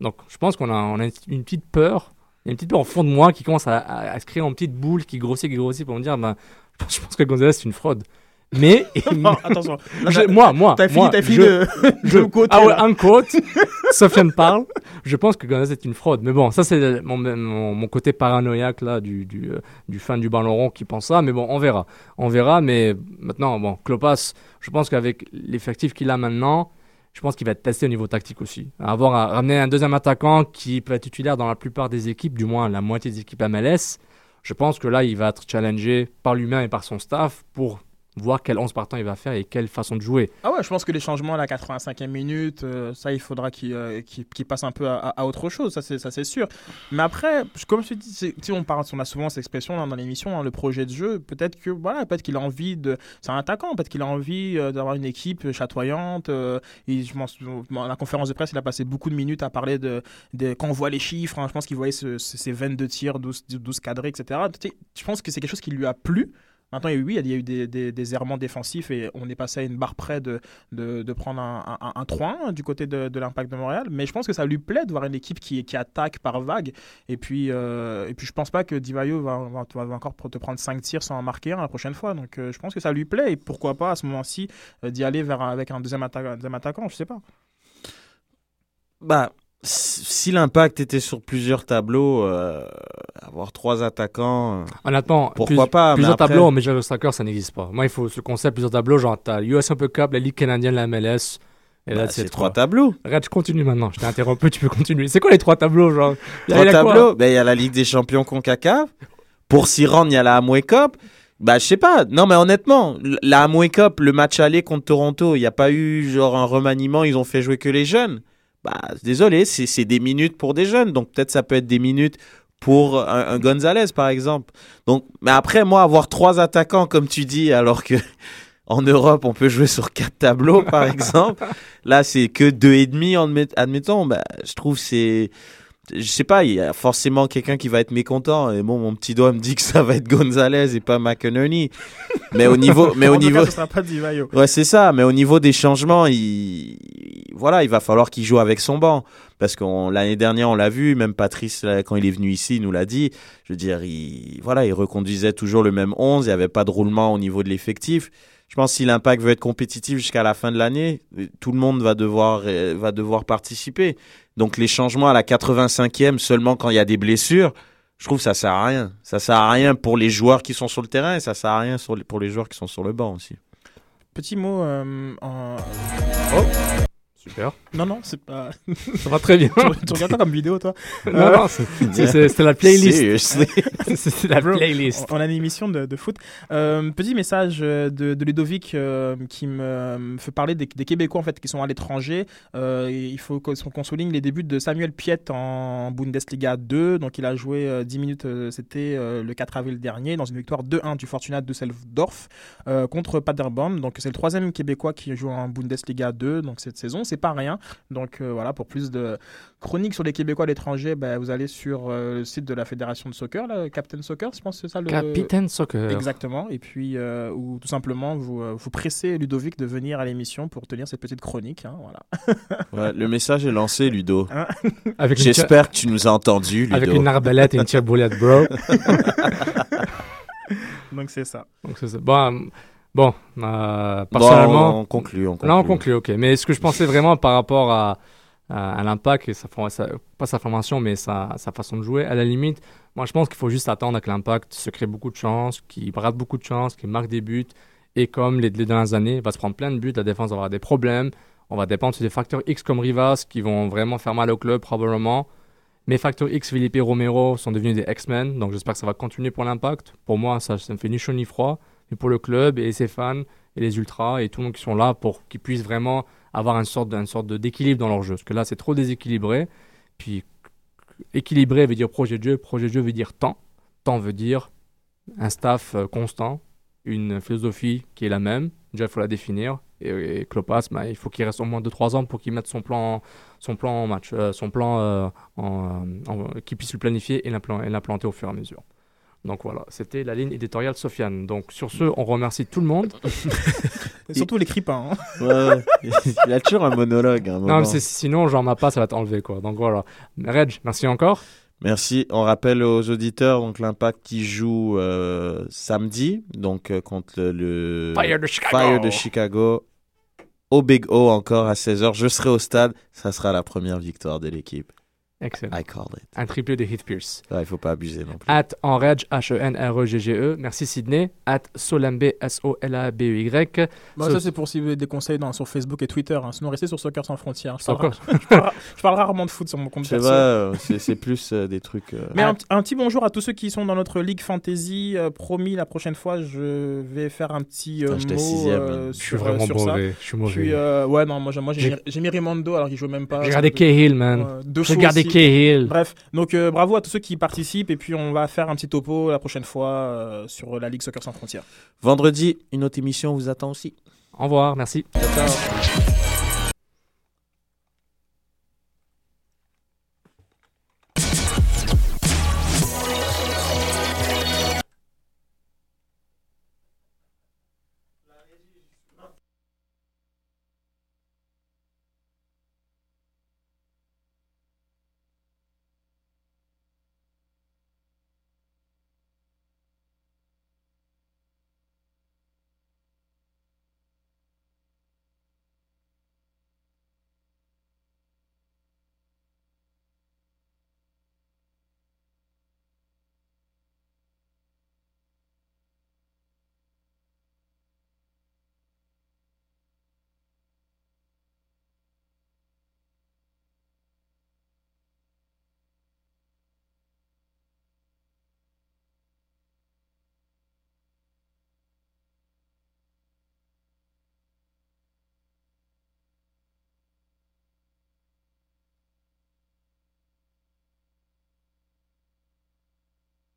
F: Donc je pense qu'on a, on a une petite peur. Il y a une petite peur au fond de moi qui commence à, se créer en petite boule qui grossit, qui grossit pour me dire ben, je pense que Gonzalez c'est une fraude. Mais. *laughs*
H: Non, attention. Là,
F: Je- moi, moi.
H: t'as fini-
F: moi,
H: fini
F: je-
H: de- *laughs*
F: je-
H: de quoter,
F: Ah ouais, un quote. *laughs* Sofiane parle. Je pense que Gonzalez est une fraude. Mais bon, ça, c'est mon, mon, mon côté paranoïaque là, du, du, euh, du fan du ballon rond qui pense ça. Mais bon, on verra. On verra. Mais maintenant, bon, Klopas, je pense qu'avec l'effectif qu'il a maintenant, je pense qu'il va être testé au niveau tactique aussi. Avoir à ramener un deuxième attaquant qui peut être titulaire dans la plupart des équipes, du moins la moitié des équipes MLS. Je pense que là, il va être challengé par lui-même et par son staff pour voir quel 11 partant il va faire et quelle façon de jouer.
H: Ah ouais, je pense que les changements à la 85e minute, euh, ça, il faudra qu'ils euh, passent un peu à, autre chose, ça c'est sûr. Mais après, comme je te dis, on, parle, on a souvent cette expression là, dans l'émission, hein, le projet de jeu, peut-être que voilà, peut-être qu'il a envie de... C'est un attaquant, peut-être qu'il a envie euh, d'avoir une équipe chatoyante. euh, et je pense, la conférence de presse, il a passé beaucoup de minutes à parler de... quand on voit les chiffres, hein, je pense qu'il voyait ce- ce- ces 22 tirs, 12, 12 cadrés, etc. Tu sais, je pense que c'est quelque chose qui lui a plu. Maintenant, oui, il y a eu des, errements défensifs et on est passé à une barre près de, de, prendre un, un, un 3-1 du côté de, l'Impact de Montréal. Mais je pense que ça lui plaît de voir une équipe qui, qui attaque par vague. Et puis, euh, et puis je pense pas que Divayo va, va, encore te prendre 5 tirs sans en marquer un la prochaine fois. Donc euh, je pense que ça lui plaît. Et pourquoi pas à ce moment-ci euh, d'y aller vers, avec un deuxième, un deuxième attaquant, je sais pas.
E: Bah, si l'impact était sur plusieurs tableaux, euh, avoir trois attaquants. euh,
F: Honnêtement,
E: pourquoi
F: plus-
E: pas mais
F: Plusieurs
E: après-
F: tableaux en Major Soccer, ça n'existe pas. Moi, il faut ce concept, plusieurs tableaux, genre t'as l'US Open Cup, la Ligue canadienne, la MLS. Et là,
E: Bah, c'est trois tableaux.
F: Regarde, je continue maintenant. Je t'ai interrompu, tu peux continuer. C'est quoi les trois tableaux, genre?
E: Trois
F: il
E: tableaux? Ben, il y a la Ligue des Champions Concacaf. Pour s'y rendre, il y a la Amway Cup. Bah, je sais pas. Non, mais honnêtement, la Amway Cup, le match aller contre Toronto, il n'y a pas eu genre un remaniement, ils ont fait jouer que les jeunes. Bah, désolé, c'est c'est des minutes pour des jeunes. Donc, peut-être ça peut être des minutes pour un, un Gonzalez, par exemple. Donc, mais après, moi, avoir trois attaquants, comme tu dis, alors que *laughs* en Europe, on peut jouer sur quatre tableaux, par *laughs* exemple. Là, c'est que deux et demi, admet- admettons. Bah, je trouve c'est je sais pas, il y a forcément quelqu'un qui va être mécontent. Et bon, mon petit doigt me dit que ça va être Gonzalez et pas McInerney. Mais au niveau, *laughs* mais au
H: cas,
E: niveau,
H: pas
E: ouais, c'est ça. Mais au niveau des changements, il, voilà, il va falloir qu'il joue avec son banc. Parce qu'on l'année dernière, on l'a vu, même Patrice, là, quand il est venu ici, il nous l'a dit. Je veux dire, il, voilà, il reconduisait toujours le même 11. Il n'y avait pas de roulement au niveau de l'effectif. Je pense que si l'impact veut être compétitif jusqu'à la fin de l'année, tout le monde va devoir, euh, va devoir participer. Donc les changements à la 85e seulement quand il y a des blessures, je trouve que ça sert à rien. Ça sert à rien pour les joueurs qui sont sur le terrain et ça sert à rien pour les joueurs qui sont sur le banc aussi.
H: Petit mot euh, en.
F: Super.
H: Non, non, c'est pas.
F: Ça va très bien. *laughs*
H: tu, tu regardes quoi comme vidéo, toi *laughs*
F: Non, non, c'est- la playlist. *laughs* C'est- la
H: Bro,
F: playlist.
H: On, on a une émission de, de foot. Euh, petit message euh, de, de Ludovic euh, qui me fait parler des, des Québécois en fait qui sont à l'étranger. Euh, il faut qu'on souligne les débuts de Samuel Piet en Bundesliga 2. Donc il a joué euh, 10 minutes, c'était euh, le 4 avril dernier, dans une victoire 2-1 du Fortuna Düsseldorf euh, contre Paderborn. Donc c'est le troisième Québécois qui joue en Bundesliga 2 donc cette saison. C'est pas rien. Donc euh, voilà, pour plus de chroniques sur les Québécois à l'étranger, ben, vous allez sur euh, le site de la Fédération de Soccer, là, Captain Soccer, je pense que c'est ça le.
F: Capitaine Soccer.
H: Exactement. Et puis, euh, ou tout simplement, vous, euh, vous pressez Ludovic de venir à l'émission pour tenir cette petite chronique. hein, voilà. *laughs*
E: Ouais, le message est lancé, Ludo.
H: Hein? *laughs*
F: Avec une
E: J'espère que tu nous as entendus, Ludo.
F: Avec une arbalète et une *laughs* tire-boulette, bro.
H: Donc c'est ça.
F: Donc c'est ça. Bon, euh, bon euh, personnellement.
E: on conclut, on
F: Là, on
E: conclut.
F: conclut, ok. Mais ce que je pensais vraiment par rapport à, à, à l'impact, et sa, pas sa formation, mais sa, sa façon de jouer, à la limite, moi je pense qu'il faut juste attendre à que l'impact se crée beaucoup de chances, qu'il rate beaucoup de chances, qu'il marque des buts. Et comme les, les dernières années, il va se prendre plein de buts, la défense va avoir des problèmes. On va dépendre sur des facteurs X comme Rivas qui vont vraiment faire mal au club, probablement. Mais facteurs X, Felipe Romero sont devenus des X-Men, donc j'espère que ça va continuer pour l'impact. Pour moi, ça, ça me fait ni chaud ni froid. Pour le club et ses fans et les ultras et tout le monde qui sont là pour qu'ils puissent vraiment avoir une sorte, une sorte d'équilibre dans leur jeu. Parce que là, c'est trop déséquilibré. Puis équilibré veut dire projet de jeu, projet de jeu veut dire temps. Temps veut dire un staff euh, constant, une philosophie qui est la même. Déjà, il faut la définir. Et, et Klopas, bah, il faut qu'il reste au moins 2-3 ans pour qu'il mette son plan, son plan en match, euh, son plan euh, qu'il puisse le planifier et l'implanter au fur et à mesure. Donc voilà, c'était la ligne éditoriale Sofiane. Donc sur ce, on remercie tout le monde.
H: Et surtout les cripins. hein.
E: Ouais. Il a toujours un monologue. à un
F: Non, mais c'est- sinon, genre ma passe, ça va t'enlever quoi. Donc voilà. Reg, merci encore.
E: Merci. On rappelle aux auditeurs donc l'impact qui joue euh, samedi donc euh, contre le, le
F: Fire de Chicago.
E: Fire de Chicago au Big O encore à 16h. Je serai au stade. Ça sera la première victoire de l'équipe.
F: Excellent.
E: I called it.
F: Un triplé de Heath Pierce.
E: Ouais, il faut pas abuser non plus.
F: At Enreg, H-E-N-R-E-G-G-E. Merci Sydney. At Solambe, S-O-L-A-B-E-Y.
H: Bon,
F: So-
H: ça, c'est pour si vous avez des conseils dans, sur Facebook et Twitter. hein. Sinon, restez sur Soccer sans frontières. Je, parle, je parle- je parle rarement de foot sur mon compte
E: C'est
H: perso.
E: euh, c'est plus euh, des trucs. euh,
H: Mais un, un petit bonjour à tous ceux qui sont dans notre Ligue Fantasy. Euh, promis, la prochaine fois, je vais faire un petit euh, mot
E: sixième,
H: euh.
F: Je suis
H: sur,
F: vraiment
H: sur ça.
F: Je suis mauvais.
H: euh, ouais, non, moi, j'ai- moi j'ai
F: J'ai-
H: mis- Raimondo alors qu'il jouait même pas.
F: J'ai regardé Cahill, man. J'ai
H: fois
F: regardé. Cahill.
H: Bref, donc euh, bravo à tous ceux qui participent et puis on va faire un petit topo la prochaine fois euh, sur la Ligue Soccer sans frontières.
E: Vendredi, une autre émission vous attend aussi.
F: Au revoir, merci.
H: Ciao, ciao.